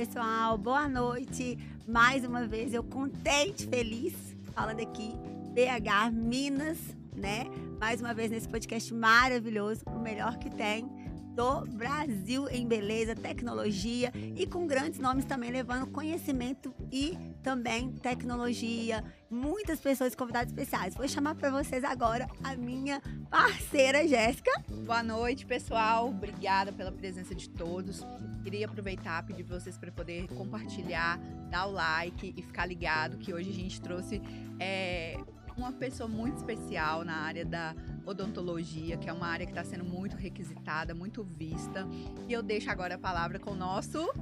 pessoal? Boa noite. Mais uma vez eu contente, feliz, falando aqui, BH Minas, né? Mais uma vez nesse podcast maravilhoso, o melhor que tem do Brasil em beleza, tecnologia e com grandes nomes também levando conhecimento e também tecnologia. Muitas pessoas convidadas especiais. Vou chamar para vocês agora a minha parceira Jéssica. Boa noite, pessoal. Obrigada pela presença de todos. Queria aproveitar pedir vocês para poder compartilhar, dar o like e ficar ligado que hoje a gente trouxe é, uma pessoa muito especial na área da odontologia, que é uma área que está sendo muito requisitada, muito vista. E eu deixo agora a palavra com o nosso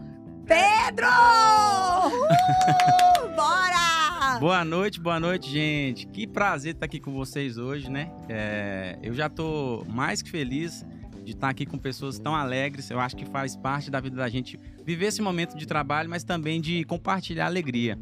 Pedro! Uh, bora! Boa noite, boa noite, gente. Que prazer estar aqui com vocês hoje, né? É, eu já tô mais que feliz de estar aqui com pessoas tão alegres. Eu acho que faz parte da vida da gente viver esse momento de trabalho, mas também de compartilhar alegria.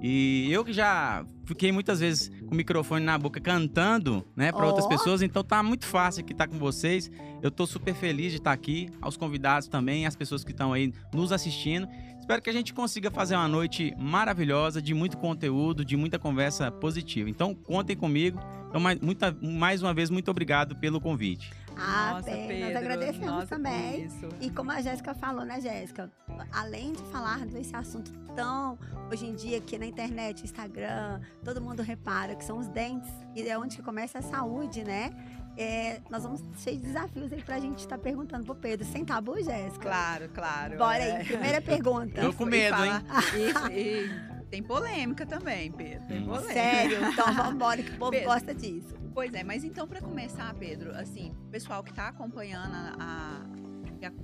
E eu que já fiquei muitas vezes com o microfone na boca cantando, né, para oh. outras pessoas, então tá muito fácil aqui estar tá com vocês. Eu tô super feliz de estar aqui, aos convidados também, as pessoas que estão aí nos assistindo. Espero que a gente consiga fazer uma noite maravilhosa, de muito conteúdo, de muita conversa positiva. Então, contem comigo. Então, mais, muita, mais uma vez, muito obrigado pelo convite. Ah, Nossa, Pedro, nós agradecemos Nossa, também. E como a Jéssica falou, né, Jéssica? Além de falar desse assunto tão hoje em dia aqui na internet, Instagram, todo mundo repara que são os dentes e é onde que começa a saúde, né? É, nós vamos ter desafios aí pra gente estar tá perguntando pro Pedro, sem tabu, Jéssica? Claro, claro. Bora é. aí, primeira pergunta. Tô com medo, hein? E, tem polêmica também, Pedro. Tem hum. polêmica. Sério? Então vamos embora que o povo Pedro, gosta disso. Pois é, mas então para começar, Pedro, assim, o pessoal que está acompanhando a, a,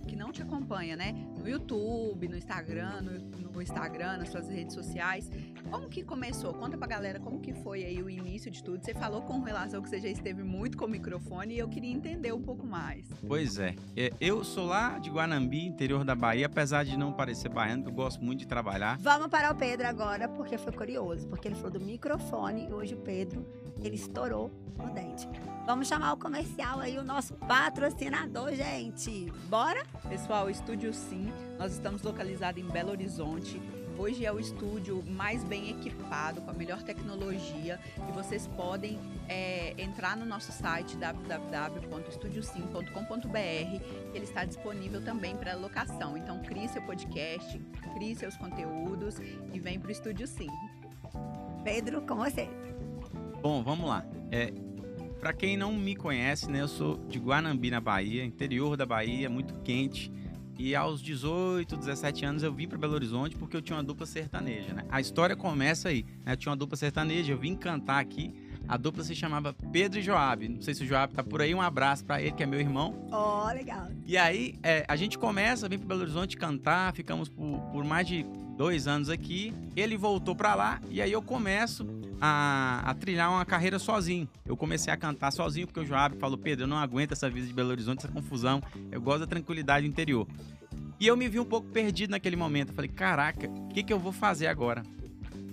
que não te acompanha, né, no YouTube, no Instagram, no, no, Instagram, nas suas redes sociais, como que começou? Conta pra galera como que foi aí o início de tudo. Você falou com relação que você já esteve muito com o microfone e eu queria entender um pouco mais. Pois é, é eu sou lá de Guanambi, interior da Bahia, apesar de não parecer baiano, eu gosto muito de trabalhar. Vamos para o Pedro agora, porque foi curioso, porque ele falou do microfone e hoje o Pedro ele estourou no dente. Vamos chamar o comercial aí, o nosso patrocinador, gente. Bora? Pessoal, Estúdio Sim, nós estamos localizados em Belo Horizonte. Hoje é o estúdio mais bem equipado, com a melhor tecnologia. E vocês podem é, entrar no nosso site www.estudiosim.com.br. Ele está disponível também para locação. Então, crie seu podcast, crie seus conteúdos e vem para o Estúdio Sim. Pedro, com você. Bom, vamos lá. É, para quem não me conhece, né, eu sou de Guanambi, na Bahia, interior da Bahia, muito quente. E aos 18, 17 anos eu vim para Belo Horizonte porque eu tinha uma dupla sertaneja, né? A história começa aí, né? Eu tinha uma dupla sertaneja, eu vim cantar aqui. A dupla se chamava Pedro e Joab. Não sei se o Joab tá por aí, um abraço para ele, que é meu irmão. Ó, oh, legal. E aí, é, a gente começa, vem para Belo Horizonte cantar, ficamos por, por mais de dois anos aqui. Ele voltou para lá e aí eu começo a, a, trilhar uma carreira sozinho. Eu comecei a cantar sozinho porque o Joab falou: Pedro, eu não aguento essa vida de Belo Horizonte, essa confusão. Eu gosto da tranquilidade interior. E eu me vi um pouco perdido naquele momento. Eu falei: caraca, o que, que eu vou fazer agora?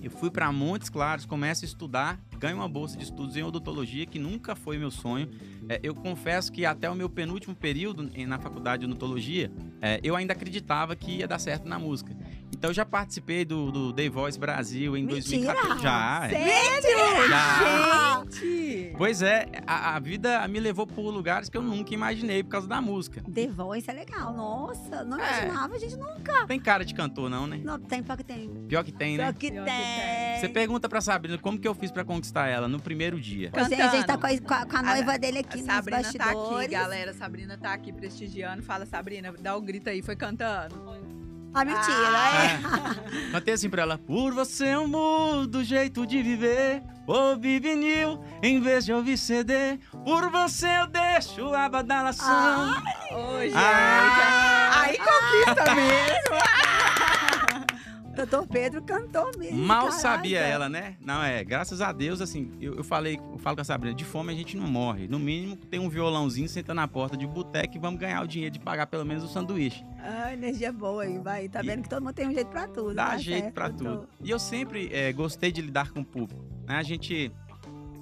Eu fui para Montes Claros, começo a estudar, ganho uma bolsa de estudos em odontologia, que nunca foi meu sonho. É, eu confesso que até o meu penúltimo período na faculdade de odontologia, é, eu ainda acreditava que ia dar certo na música. Então eu já participei do, do The Voice Brasil em Mentira. 2014. Já, é. Sério? Já. Gente! Pois é, a, a, vida me levou por lugares que eu nunca imaginei por causa da música. The Voice é legal, nossa, não é. imaginava, a gente nunca. Tem cara de cantor, não, né? Não, tem, pior que tem. Pior que tem, pior né? Que pior tem. que tem. Você pergunta pra Sabrina como que eu fiz pra conquistar ela no primeiro dia. Cantando. A gente tá com a, com a noiva a, dele aqui a Sabrina nos tá aqui, galera. Sabrina tá aqui prestigiando. Fala, Sabrina, dá o um grito aí. Foi cantando. Ah, mentira, ah. é. Cantei assim pra ela. Por você eu mudo o jeito de viver. Ouvi vinil em vez de ouvir CD. Por você eu deixo a badalação. Ô, gente. Ah. Aí conquista mesmo. Doutor Pedro cantou mesmo. Mal caraca. sabia ela, né? Não, é, graças a Deus, assim, eu, eu falei, eu falo com a Sabrina, de fome a gente não morre. No mínimo, tem um violãozinho, senta na porta de boteco e vamos ganhar o dinheiro de pagar pelo menos o sanduíche. Ah, energia boa aí, vai. Tá vendo e que todo mundo tem um jeito pra tudo. Dá tá jeito certo, pra tudo. E eu sempre é, gostei de lidar com o público. Né? A gente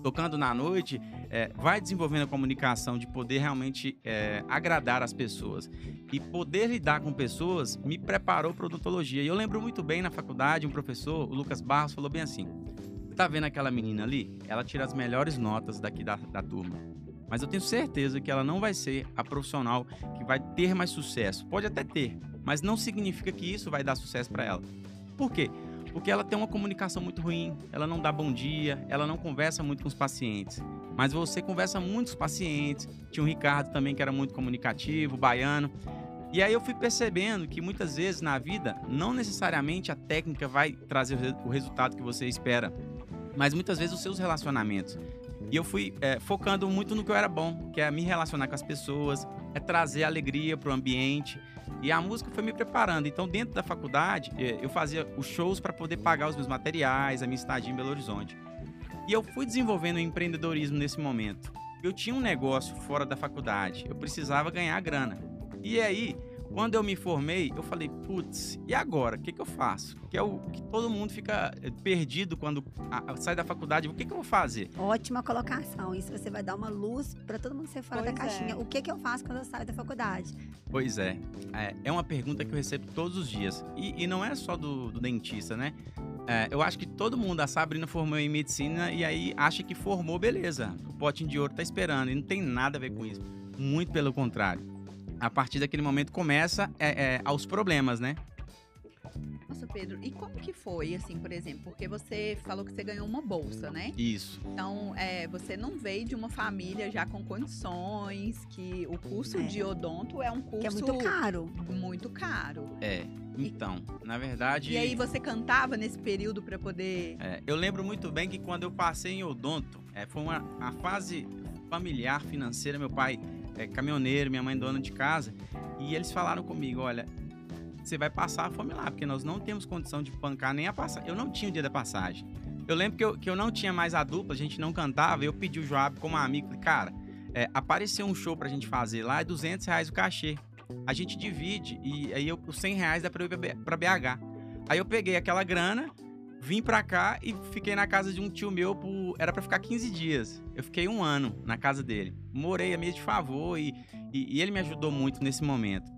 tocando na noite, é, vai desenvolvendo a comunicação de poder realmente é, agradar as pessoas e poder lidar com pessoas me preparou para odontologia. E eu lembro muito bem na faculdade, um professor, o Lucas Barros, falou bem assim: tá vendo aquela menina ali? Ela tira as melhores notas daqui da, da turma. Mas eu tenho certeza que ela não vai ser a profissional que vai ter mais sucesso. Pode até ter, mas não significa que isso vai dar sucesso para ela. Por quê? Porque ela tem uma comunicação muito ruim, ela não dá bom dia, ela não conversa muito com os pacientes. Mas você conversa muito com os pacientes. Tinha o Ricardo também que era muito comunicativo, baiano. E aí eu fui percebendo que muitas vezes na vida, não necessariamente a técnica vai trazer o resultado que você espera, mas muitas vezes os seus relacionamentos. E eu fui é, focando muito no que eu era bom, que é me relacionar com as pessoas, é trazer alegria para o ambiente. E a música foi me preparando. Então, dentro da faculdade, é, eu fazia os shows para poder pagar os meus materiais, a minha estadia em Belo Horizonte. E eu fui desenvolvendo o empreendedorismo nesse momento. Eu tinha um negócio fora da faculdade, eu precisava ganhar grana. E aí, quando eu me formei, eu falei, putz, e agora? O que, que eu faço? Que é o que todo mundo fica eh, perdido quando a, a, sai da faculdade. O que, que eu vou fazer? Ótima colocação. Isso você vai dar uma luz para todo mundo ser fora Pois da caixinha. é. O que, que eu faço quando eu saio da faculdade? Pois é, é, é uma pergunta que eu recebo todos os dias. E, e não é só do, do dentista, né? É, eu acho que todo mundo, a Sabrina formou em medicina e aí acha que formou, beleza. O potinho de ouro tá esperando. E não tem nada a ver com isso. Muito pelo contrário. A partir daquele momento começa é, é, aos problemas, né? Nossa, Pedro, e como que foi, assim, por exemplo? Porque você falou que você ganhou uma bolsa, né? Isso. Então, é, você não veio de uma família já com condições, que o curso É. de odonto é um curso Que é muito caro. muito caro. É. Então, na verdade. E aí você cantava nesse período para poder. É, eu lembro muito bem que quando eu passei em odonto, é, foi uma a fase familiar financeira. Meu pai é caminhoneiro, minha mãe dona de casa, e eles falaram comigo: olha, você vai passar a fome lá, porque nós não temos condição de bancar nem a passagem. Eu não tinha o dia da passagem. Eu lembro que eu, que eu não tinha mais a dupla, a gente não cantava, eu pedi o Joab como amigo, cara, é, apareceu um show pra gente fazer lá, é 200 reais o cachê. A gente divide e aí eu, os 100 reais dá pra eu ir pra BH. Aí eu peguei aquela grana, vim pra cá e fiquei na casa de um tio meu por. Era pra ficar 15 dias. Eu fiquei um ano na casa dele. Morei a mês de favor e, e, e ele me ajudou muito nesse momento.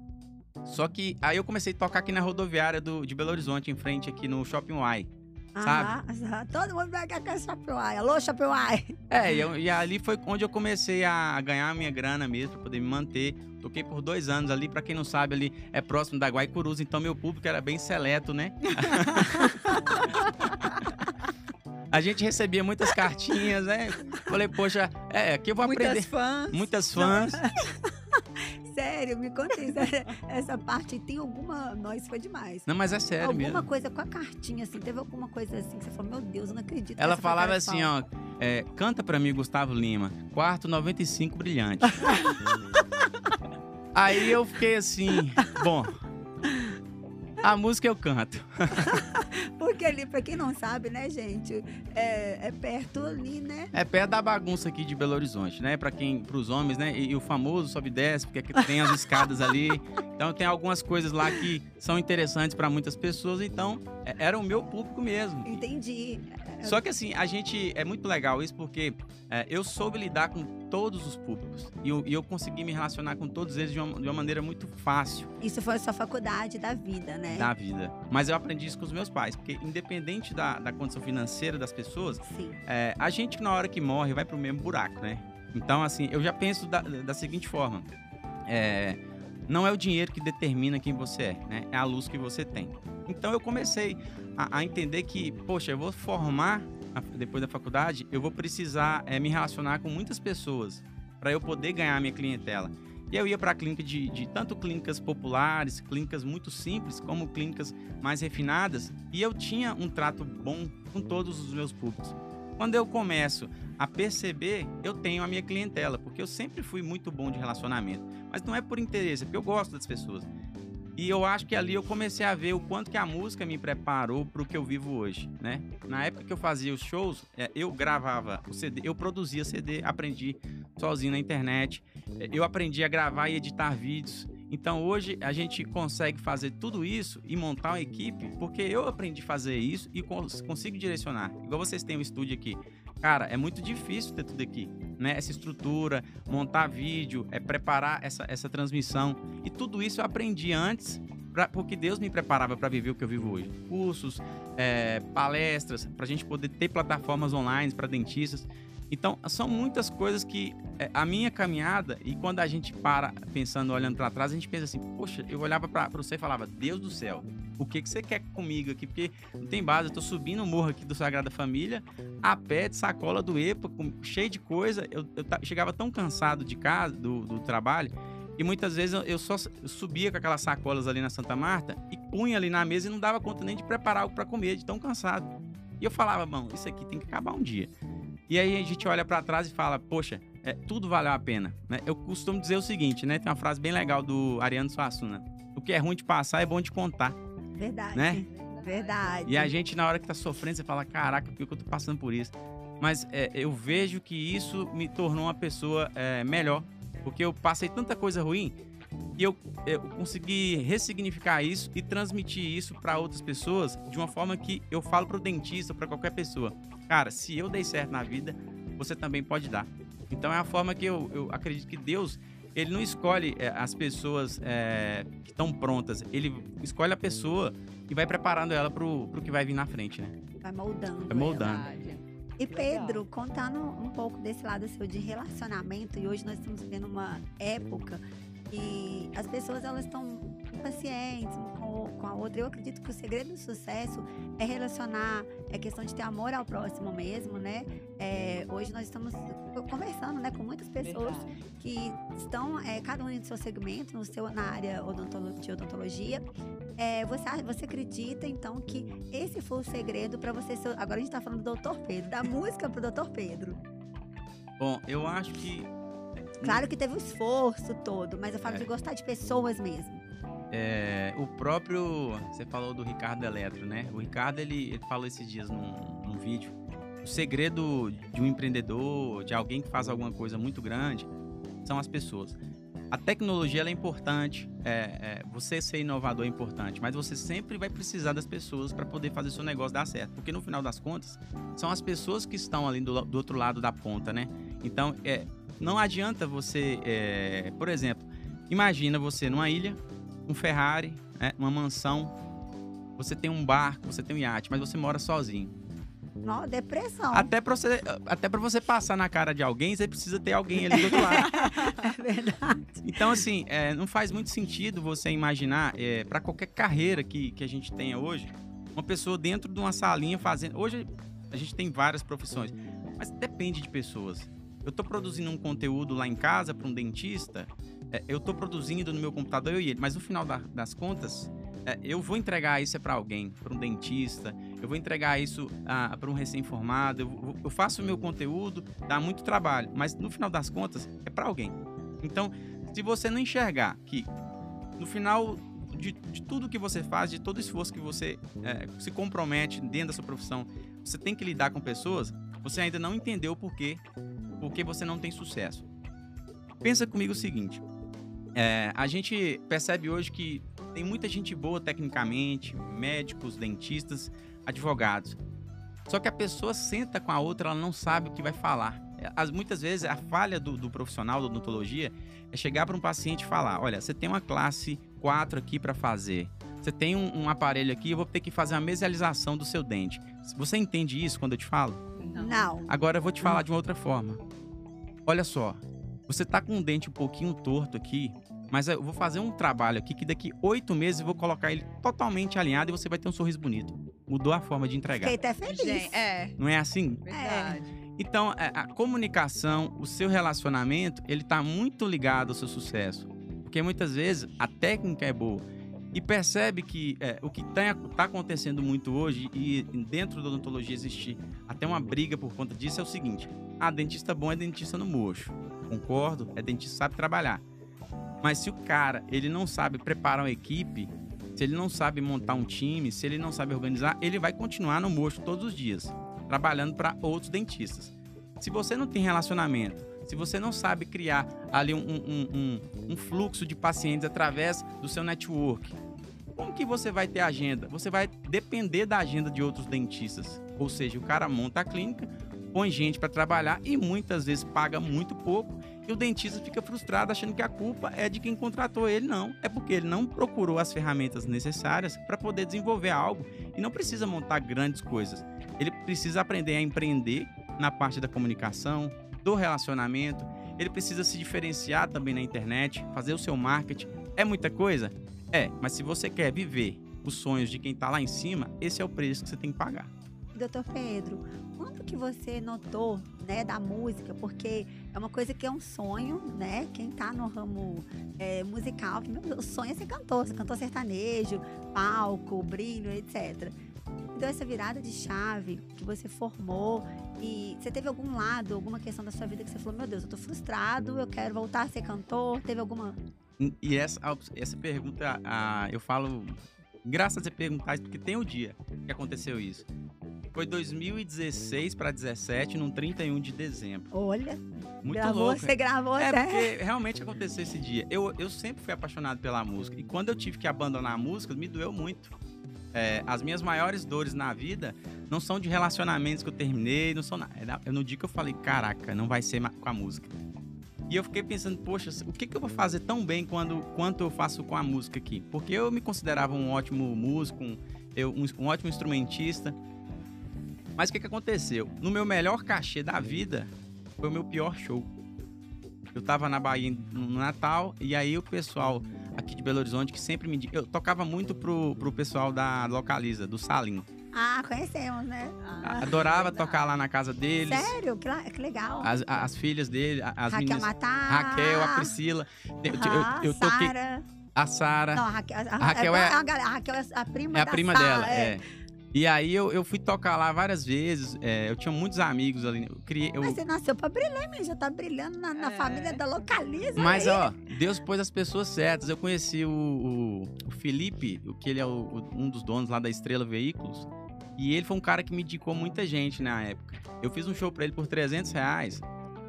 Só que aí eu comecei a tocar aqui na rodoviária do, de Belo Horizonte, em frente aqui no Shopping Y. Sabe? Aham, aham. Todo mundo vai com Chapeauai. Alô, Chapeauai. É, e, eu- e ali foi onde eu comecei a ganhar a minha grana mesmo, pra poder me manter. Toquei por dois anos ali, pra quem não sabe, ali é próximo da Guaicurus, então meu público era bem seleto, né? a gente recebia muitas cartinhas, né? Falei, poxa, é, aqui eu vou Muitas aprender. fãs. Muitas fãs. Sério, me conta isso. Essa parte tem alguma. Nós foi demais. Não, mas é sério alguma mesmo. coisa com a cartinha, assim. Teve alguma coisa assim que você falou, meu Deus, eu não acredito. que Ela falava assim, ó, é, canta pra mim, Gustavo Lima, quarto 95 brilhante. Aí eu fiquei assim, bom, a música eu canto. Porque ali, pra quem não sabe, né, gente, é, é perto ali, né? É perto da bagunça aqui de Belo Horizonte, né? Pra quem, pros homens, né? E, e o famoso sobe e desce, porque aqui tem as escadas ali. Então tem algumas coisas lá que são interessantes pra muitas pessoas. Então é- era o meu público mesmo. Entendi. Só que assim, a gente. É muito legal isso porque é, eu soube lidar com todos os públicos. E eu, e eu consegui me relacionar com todos eles de uma, de uma maneira muito fácil Isso foi a sua faculdade da vida, né? da vida. Mas eu aprendi isso com os meus pais, porque independente da, da condição financeira das pessoas, é, a gente na hora que morre vai pro mesmo buraco, né? Então, assim, eu já penso da, da seguinte forma: é, não é o dinheiro que determina quem você é, né? É a luz que você tem. Então eu comecei a, a entender que, poxa, eu vou formar depois da faculdade, eu vou precisar é, me relacionar com muitas pessoas para eu poder ganhar minha clientela. E eu ia para clínica de, de tanto clínicas populares, clínicas muito simples, como clínicas mais refinadas, e eu tinha um trato bom com todos os meus públicos. Quando eu começo a perceber, eu tenho a minha clientela, porque eu sempre fui muito bom de relacionamento. Mas não é por interesse, é porque eu gosto das pessoas. E eu acho que ali eu comecei a ver o quanto que a música me preparou para o que eu vivo hoje, né? Na época que eu fazia os shows, é, eu gravava o CD, eu produzia CD, aprendi sozinho na internet, é, eu aprendi a gravar e editar vídeos. Então hoje a gente consegue fazer tudo isso e montar uma equipe, porque eu aprendi a fazer isso e cons- consigo direcionar. Igual vocês têm um estúdio aqui. Cara, é muito difícil ter tudo aqui. Né? Essa estrutura, montar vídeo, é preparar essa, essa transmissão. E tudo isso eu aprendi antes, pra, porque Deus me preparava para viver o que eu vivo hoje. Cursos, é, palestras, para a gente poder ter plataformas online para dentistas. Então, são muitas coisas que é, a minha caminhada, e quando a gente para pensando, olhando para trás, a gente pensa assim: poxa, eu olhava para você e falava, Deus do céu, o que, que você quer comigo aqui? Porque não tem base, eu tô subindo o morro aqui do Sagrada Família, a pé de sacola do EPA, com, cheio de coisa. Eu, eu, chegava tão cansado de casa, do, do trabalho, e muitas vezes eu, eu só subia com aquelas sacolas ali na Santa Marta e punha ali na mesa e não dava conta nem de preparar algo para comer, de tão cansado. E eu falava, mano, isso aqui tem que acabar um dia. E aí a gente olha para trás e fala, poxa, é, tudo valeu a pena. Né? Eu costumo dizer o seguinte, né? Tem uma frase bem legal do Ariano Suassuna. O que é ruim de passar é bom de contar. Verdade. Né? Verdade. E a gente, na hora que tá sofrendo, você fala, caraca, por que eu tô passando por isso? Mas é, eu vejo que isso me tornou uma pessoa é, melhor. Porque eu passei tanta coisa ruim e eu, eu consegui ressignificar isso e transmitir isso para outras pessoas de uma forma que eu falo pro dentista, para qualquer pessoa. Cara, se eu dei certo na vida, você também pode dar. Então é a forma que eu, eu acredito que Deus ele não escolhe é, as pessoas é, que estão prontas, ele escolhe a pessoa e vai preparando ela pro, pro que vai vir na frente, né? Vai moldando. Vai moldando. E Pedro, contando um pouco desse lado seu de relacionamento, e hoje nós estamos vivendo uma época e as pessoas elas estão impacientes com, com a outra. Eu acredito que o segredo do sucesso é relacionar, é questão de ter amor ao próximo mesmo, né? É, hoje nós estamos conversando, né, com muitas pessoas Verdade. que estão, é, cada um em seu segmento, no seu, na área de odontologia. É, você, você acredita, então, que esse foi o segredo para você ser. Agora a gente está falando do Doutor Pedro, da música pro Doutor Pedro. Bom, eu acho que Claro que teve o esforço todo, mas eu falo é. de gostar de pessoas mesmo. É, o próprio. Você falou do Ricardo Eletro, né? O Ricardo ele, ele falou esses dias num, num vídeo. O segredo de um empreendedor, de alguém que faz alguma coisa muito grande, são as pessoas. A tecnologia é importante, é, é, você ser inovador é importante, mas você sempre vai precisar das pessoas para poder fazer seu negócio dar certo. Porque no final das contas, são as pessoas que estão ali do, do outro lado da ponta, né? Então, é, não adianta você, é, por exemplo, imagina você numa ilha, um Ferrari, né, uma mansão, você tem um barco, você tem um iate, mas você mora sozinho. Não, depressão. Até pra, você, até pra você passar na cara de alguém, você precisa ter alguém ali do outro lado. é verdade. Então, assim, é, não faz muito sentido você imaginar, é, para qualquer carreira que, que a gente tenha hoje, uma pessoa dentro de uma salinha fazendo. Hoje a gente tem várias profissões, mas depende de pessoas eu estou produzindo um conteúdo lá em casa para um dentista, é, eu estou produzindo no meu computador eu e ele, mas no final da, das contas, é, eu vou entregar isso é para alguém, para um dentista, eu vou entregar isso ah, para um recém-formado, eu, eu, faço o meu conteúdo, dá muito trabalho, mas no final das contas é para alguém. Então, se você não enxergar que no final de, de, tudo que você faz, de todo esforço que você é, se compromete dentro da sua profissão, você tem que lidar com pessoas, você ainda não entendeu o porquê porque você não tem sucesso. Pensa comigo o seguinte: é, a gente percebe hoje que tem muita gente boa tecnicamente, médicos, dentistas, advogados. Só que a pessoa senta com a outra, ela não sabe o que vai falar. As, muitas vezes a falha do, do profissional da odontologia é chegar para um paciente e falar: olha, você tem uma classe 4 aqui para fazer. Você tem um, um, aparelho aqui, eu vou ter que fazer a mesialização do seu dente. Você entende isso quando eu te falo? Não. Agora eu vou te falar de uma outra forma. Olha só, você tá com um dente um pouquinho torto aqui, mas eu vou fazer um trabalho aqui que daqui oito meses eu vou colocar ele totalmente alinhado e você vai ter um sorriso bonito. Mudou a forma de entregar. Fiquei até feliz. Gente, é. Não é assim? Verdade. É. Então, é, a comunicação, o seu relacionamento, ele tá muito ligado ao seu sucesso. Porque muitas vezes a técnica é boa, e percebe que é, o que está tá acontecendo muito hoje, e dentro da odontologia existe até uma briga por conta disso, é o seguinte: ah, dentista bom é dentista no mocho. Concordo, é dentista que sabe trabalhar. Mas se o cara ele não sabe preparar uma equipe, se ele não sabe montar um time, se ele não sabe organizar, ele vai continuar no mocho todos os dias, trabalhando para outros dentistas. Se você não tem relacionamento, se você não sabe criar ali um, um, um, um fluxo de pacientes através do seu network, como que você vai ter agenda? Você vai depender da agenda de outros dentistas. Ou seja, o cara monta a clínica, põe gente para trabalhar e muitas vezes paga muito pouco e o dentista fica frustrado achando que a culpa é de quem contratou ele. Não, é porque ele não procurou as ferramentas necessárias para poder desenvolver algo e não precisa montar grandes coisas. Ele precisa aprender a empreender na parte da comunicação, do relacionamento. Ele precisa se diferenciar também na internet, fazer o seu marketing. É muita coisa? É, mas se você quer viver os sonhos de quem está lá em cima, esse é o preço que você tem que pagar. Doutor Pedro, quando que você notou, né, da música? Porque é uma coisa que é um sonho, né? Quem tá no ramo é, musical, o sonho é ser cantor, ser cantor sertanejo, palco, brilho, etc. Então essa virada de chave que você formou e você teve algum lado, alguma questão da sua vida que você falou, meu Deus, eu tô frustrado, eu quero voltar a ser cantor? Teve alguma e essa, essa pergunta, a, eu falo, graças a você perguntar isso, porque tem o dia que aconteceu isso. Foi 2016 para 17, num 31 de dezembro. Olha. Muito gravou, louco. Você gravou é até. porque realmente aconteceu esse dia. Eu, eu sempre fui apaixonado pela música. E quando eu tive que abandonar a música, me doeu muito. É, as minhas maiores dores na vida não são de relacionamentos que eu terminei, não são nada. É no dia que eu falei, caraca, não vai ser com a música. E eu fiquei pensando, poxa, o que, que eu vou fazer tão bem quando, quanto eu faço com a música aqui? Porque eu me considerava um ótimo músico, um, eu, um, um ótimo instrumentista. Mas o que, que aconteceu? No meu melhor cachê da vida, foi o meu pior show. Eu tava na Bahia no Natal, e aí o pessoal aqui de Belo Horizonte, que sempre me... Eu tocava muito pro, pro pessoal da Localiza, do Salim. Ah, conhecemos, né? Ah, Adorava verdade. tocar lá na casa deles. Sério? Que, que legal. As, as filhas dele, as Raquel meninas... Matar. Raquel, a Priscila. Eu, ah, eu, eu toquei... Sara. A Sara. Não, a Raquel, a, A Raquel é- a, a Raquel é a prima É a prima Sara, dela, é. E aí eu, eu fui tocar lá várias vezes. é, eu tinha muitos amigos ali. Eu criei, eu- Mas você nasceu pra brilhar, menino. Já tá brilhando na, na É. família da Localiza. Mas, aí. ó, Deus pôs as pessoas certas. Eu conheci o, o- o Felipe, o que ele é o- o- um dos donos lá da Estrela Veículos. E ele foi um cara que me indicou muita gente na época. Eu fiz um show pra ele por 300 reais.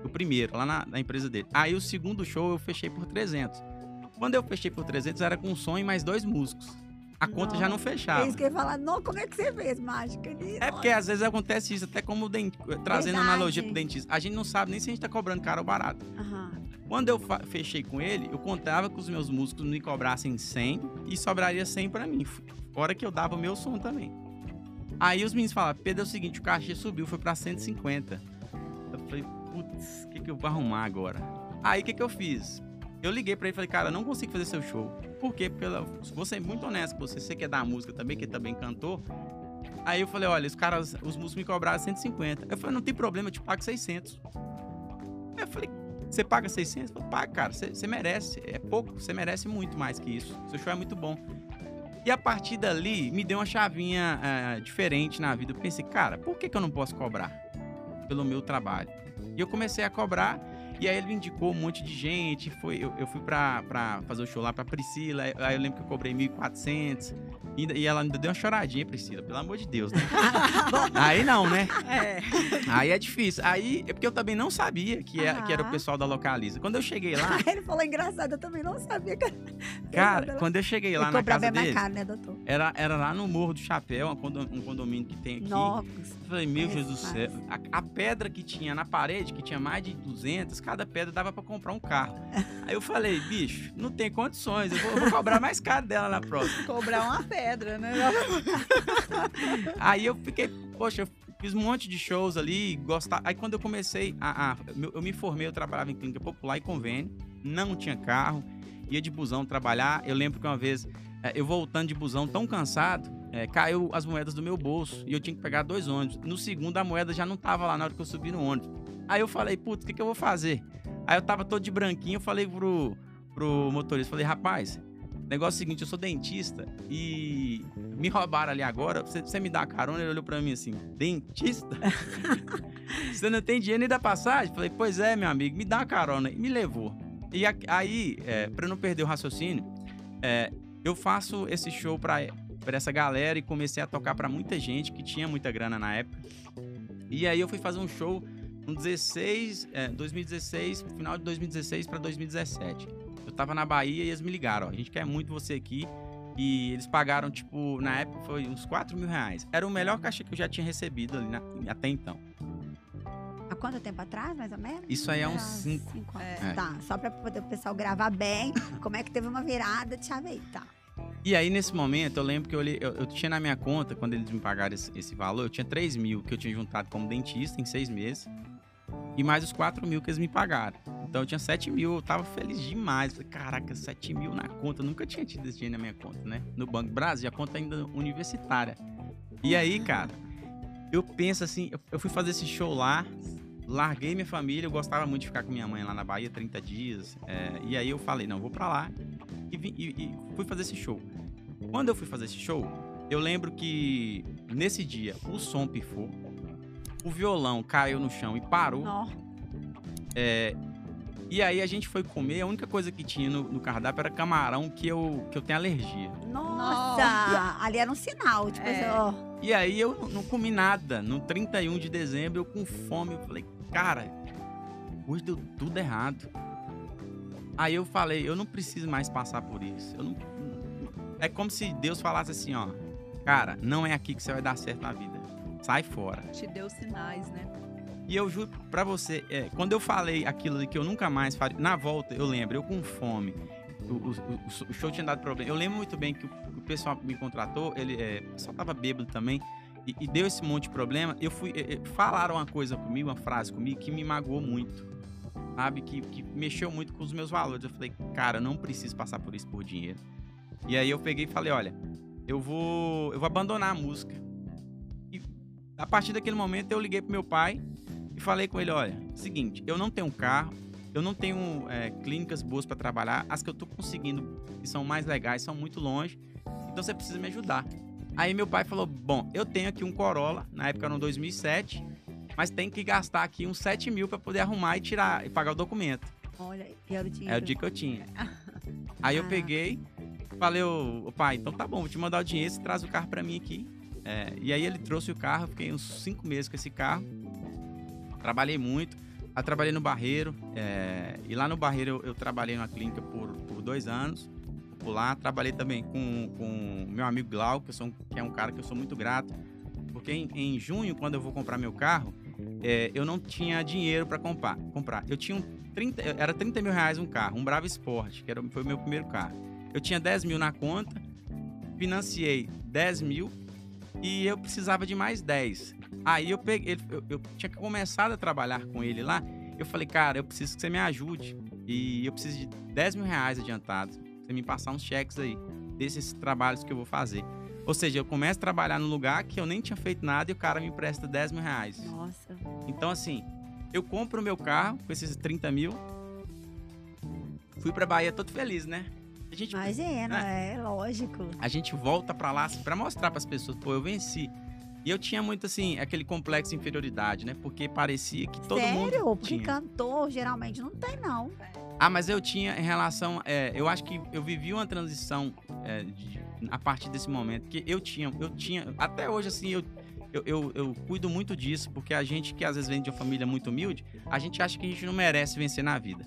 O primeiro, lá na, na empresa dele. Aí o segundo show eu fechei por 300. Quando eu fechei por 300, era com som e mais dois músicos. A conta já não É fechava. isso que eu ia falar. Não, como é que você fez, mágica? É porque às vezes acontece isso, até como dent... trazendo Verdade. analogia pro dentista. A gente não sabe nem se a gente tá cobrando caro ou barato. Aham. Quando eu fechei com ele, eu contava que os meus músicos me cobrassem 100 e sobraria 100 pra mim. Fora que eu dava o meu som também. Aí os meninos falaram, Pedro, é o seguinte, o cachê subiu, foi pra 150. Eu falei, putz, o que, que eu vou arrumar agora? Aí o que, que eu fiz? Eu liguei pra ele e falei, cara, não consigo fazer seu show. Por quê? Eu vou ser muito honesto com você, você quer dar música também, que também cantou. Aí eu falei, olha, os caras, os músicos me cobraram 150. Eu falei, não tem problema, eu te pago 600. Aí eu falei, você paga 600? Eu falei, paga, cara, você, você merece. É pouco, você merece muito mais que isso. Seu show é muito bom. E a partir dali, me deu uma chavinha ah, diferente na vida. Eu pensei, cara, por que, que eu não posso cobrar pelo meu trabalho? E eu comecei a cobrar. E aí ele me indicou um monte de gente. Foi, eu, eu fui pra, pra fazer o show lá pra Priscila. Aí eu lembro que eu cobrei 1.400. E, e ela ainda deu uma choradinha, Priscila. Pelo amor de Deus, né? aí não, né? É. Aí é difícil. Aí, é porque eu também não sabia que, é, que era o pessoal da Localiza. Quando eu cheguei lá, Ele falou engraçado, eu também não sabia. Que... cara, quando eu cheguei lá Ele na casa dele, caro, né, doutor? era, era lá no Morro do Chapéu, um condo- condomínio que tem aqui. Eu falei, meu É, Jesus do céu. A, a pedra que tinha na parede, que tinha mais de 200, cada pedra dava pra comprar um carro. Aí eu falei, bicho, não tem condições, eu vou, eu vou cobrar mais caro dela na próxima. Cobrar uma pedra, né? Aí eu fiquei, poxa, eu fiz um monte de shows ali, gostar. Aí quando eu comecei a, a- eu, me formei, eu trabalhava em clínica popular e convênio, não tinha carro, ia de busão trabalhar. Eu lembro que uma vez eh, eu voltando de busão tão cansado, eh, caiu as moedas do meu bolso e eu tinha que pegar dois ônibus. No segundo a moeda já não tava lá na hora que eu subi no ônibus. Aí eu falei, putz, o que, que eu vou fazer? Aí eu tava todo de branquinho, eu falei pro, pro motorista, falei, rapaz, negócio é o seguinte, eu sou dentista e me roubaram ali agora, você, você me dá carona? Ele olhou pra mim assim, dentista? você não tem dinheiro nem da passagem? Falei, pois é, meu amigo, me dá uma carona. E me levou. E a- aí, é, pra não perder o raciocínio, é, eu faço esse show pra, pra essa galera e comecei a tocar pra muita gente que tinha muita grana na época. E aí eu fui fazer um show no 16, é, 2016, final de 2016 pra 2017. Eu tava na Bahia e eles me ligaram, ó, a gente quer muito você aqui. E eles pagaram, tipo, na época foi uns 4 mil reais. Era o melhor cachê que eu já tinha recebido ali na- até então. Há quanto tempo atrás, mais ou menos? Isso aí é uns Ah, 5. cinco anos. É. Tá, só pra poder o pessoal gravar bem como é que teve uma virada de chave aí, tá? E aí, nesse momento, eu lembro que eu, olhei- eu, eu tinha na minha conta, quando eles me pagaram esse, esse valor, eu tinha 3 mil que eu tinha juntado como dentista em seis meses. E mais os 4 mil que eles me pagaram. Então eu tinha 7 mil, eu tava feliz demais. Falei, caraca, 7 mil na conta. Eu nunca tinha tido esse dinheiro na minha conta, né? No Banco Brasil, a conta ainda universitária. E aí, cara, eu penso assim, eu, fui fazer esse show lá, larguei minha família, eu gostava muito de ficar com minha mãe lá na Bahia 30 dias. é, e aí eu falei, não, vou pra lá. E, vim- e- e fui fazer esse show. Quando eu fui fazer esse show, eu lembro que nesse dia o som pifou, o violão caiu no chão e parou. Nó. E aí a gente foi comer, a única coisa que tinha no, no cardápio era camarão que eu, que eu tenho alergia. Nossa! Ali era um sinal, tipo É. assim, ó. E aí eu não- não comi nada. No 31 de dezembro, eu com fome, eu falei, cara, hoje deu tudo errado. Aí eu falei, eu não preciso mais passar por isso. Eu não- É como se Deus falasse assim, ó, cara, não é aqui que você vai dar certo na vida. Sai fora. Te deu sinais, né? E eu juro pra você, é, quando eu falei aquilo de que eu nunca mais faria, na volta eu lembro, eu com fome, o, o- o- show tinha dado problema. Eu lembro muito bem que o, o pessoal me contratou, ele é, pessoal tava bêbado também, e, e deu esse monte de problema. Eu fui, é, é, falaram uma coisa comigo, uma frase comigo que me magoou muito, sabe? Que, que mexeu muito com os meus valores. Eu falei, cara, eu não preciso passar por isso por dinheiro. E aí eu peguei e falei, olha, eu vou, eu vou abandonar a música. A partir daquele momento eu liguei pro meu pai e falei com ele, olha, seguinte, eu não tenho carro, eu não tenho é, clínicas boas para trabalhar, as que eu tô conseguindo, que são mais legais, são muito longe, então você precisa me ajudar. Aí meu pai falou, bom, eu tenho aqui um Corolla, na época era um 2007, mas tem que gastar aqui uns 7 mil para poder arrumar e tirar e pagar o documento. Olha, e era o dinheiro. É o dia que eu tinha. Aí eu Caraca. peguei, falei, ô, ô, pai, então tá bom, vou te mandar o dinheiro, você traz o carro pra mim aqui. É, e aí ele trouxe o carro, eu fiquei uns cinco meses com esse carro. Trabalhei muito. Aí trabalhei no Barreiro. é, e lá no Barreiro eu, eu trabalhei numa clínica por, por dois anos. Por lá. Trabalhei também com, com meu amigo Glauco, que, eu sou que é um cara que eu sou muito grato. Porque em, em junho, quando eu vou comprar meu carro, é, eu não tinha dinheiro para comprar, comprar. Eu tinha um 30, era 30 mil reais um carro, um Brava Sport, que era, foi o meu primeiro carro. Eu tinha 10 mil na conta, financiei 10 mil e eu precisava de mais 10. Aí eu peguei, eu, eu tinha começado a trabalhar com ele lá. Eu falei, cara, eu preciso que você me ajude. E eu preciso de 10 mil reais adiantados. Você me passar uns cheques aí desses trabalhos que eu vou fazer. Ou seja, eu começo a trabalhar num lugar que eu nem tinha feito nada e o cara me empresta 10 mil reais. Nossa. Então, assim, eu compro o meu carro com esses 30 mil. Fui pra Bahia todo feliz, né? A gente, Imagina, é lógico. a gente volta pra lá pra mostrar pras pessoas, pô, eu venci. E eu tinha muito, assim, aquele complexo de inferioridade, né? Porque parecia que todo Sério? mundo Porque tinha. cantor geralmente não tem, não. Ah, mas eu tinha em relação. é, eu acho que eu vivi uma transição é, de- a partir desse momento. Que eu tinha, eu tinha. Até hoje, assim, eu, eu, eu, eu cuido muito disso, porque a gente que às vezes vem de uma família muito humilde, a gente acha que a gente não merece vencer na vida.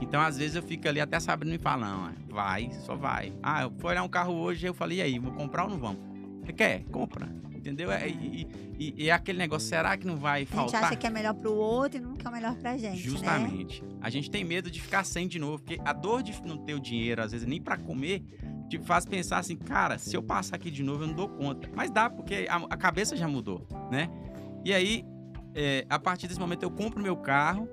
Então, às vezes, eu fico ali até sabendo me falar, não, é, vai, só vai. Ah, eu fui olhar um carro hoje, eu falei, e aí, vou comprar ou não vamos? Você quer? Compra. Entendeu? É, e, e- e é aquele negócio, será que não vai A gente faltar? acha que é melhor pro outro e não que é o melhor pra gente, né? Justamente. A gente tem medo de ficar sem de novo, porque a dor de não ter o dinheiro, às vezes, nem pra comer, te faz pensar assim, cara, se eu passar aqui de novo, eu não dou conta. Mas dá, porque a, a cabeça já mudou, né? E aí, é, a partir desse momento, eu compro meu carro.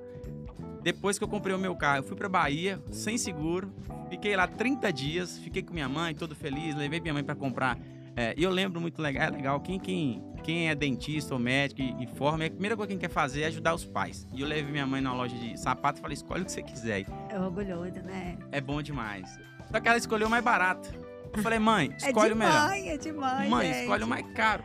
Depois que eu comprei o meu carro, eu fui pra Bahia, sem seguro. Fiquei lá 30 dias, fiquei com minha mãe, todo feliz. Levei minha mãe pra comprar. É, e eu lembro muito legal, é legal, quem, quem, quem é dentista ou médico e, e forma, a primeira coisa que quer fazer é ajudar os pais. E eu levei minha mãe na loja de sapato e falei, escolhe o que você quiser. É orgulhoso, né? É bom demais. Só que ela escolheu o mais barato. Eu falei, mãe, É escolhe de o melhor. mãe, é de mãe, Mãe, gente. escolhe o mais caro.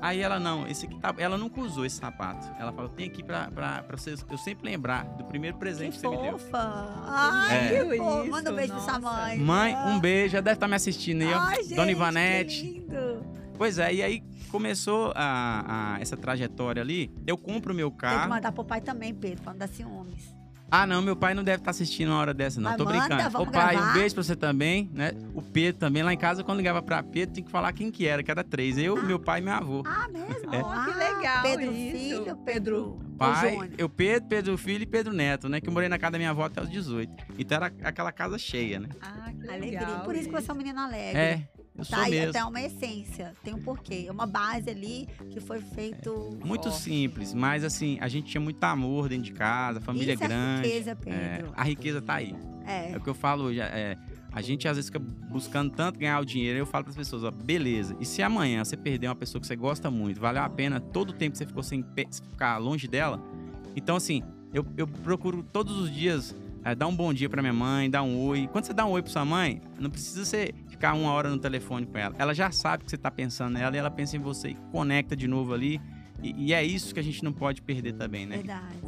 Aí ela, não, esse aqui tá. Ela nunca usou esse sapato. Ela falou, tem aqui pra, pra, pra vocês, eu sempre lembrar do primeiro presente que, Que você me deu. fofa. Ai, É. que. Isso, Manda um beijo pra sua nossa. mãe. Mãe, um beijo, já deve estar me assistindo aí, ó. Ai, gente, Dona Ivanete. Que lindo. Pois é, e aí começou a, a- essa trajetória ali. Eu compro o meu Tem que carro. mandar pro pai também, Pedro, pra não dar ciúmes. Ah, não, meu pai não deve estar assistindo uma hora dessa, não. Mas Tô manda, brincando. Ô, pai, gravar. um beijo pra você também, né? O Pedro também. Lá em casa, quando ligava pra Pedro, tem que falar quem que era, que era três. Eu, Ah. meu pai e meu avô. Ah, mesmo? É. Ah, que legal. Pedro isso. Filho, Pedro, Pai, eu Pedro, Pedro Filho e Pedro Neto, né? Que eu morei na casa da minha avó até os 18. Então era aquela casa cheia, né? Ah, que legal. Alegria. Por isso que você é um menino alegre. É, eu sou Tá aí mesmo. até uma essência, tem um porquê. É uma base ali que foi feito. Muito Forte. simples, mas assim, a gente tinha muito amor dentro de casa, família Isso é grande. riqueza, É, Pedro. a riqueza tá aí. É. É o que eu falo hoje. É, a gente às vezes fica buscando tanto ganhar o dinheiro. Eu falo para as pessoas, ó, beleza. E se amanhã você perder uma pessoa que você gosta muito, valeu a pena todo o tempo que você ficou sem ficar longe dela? Então, assim, eu, eu procuro todos os dias é, dar um bom dia para minha mãe, dar um oi. Quando você dá um oi para sua mãe, não precisa você ficar uma hora no telefone com ela. Ela já sabe que você tá pensando nela e ela pensa em você e conecta de novo ali. E, e é isso que a gente não pode perder também, né? Verdade.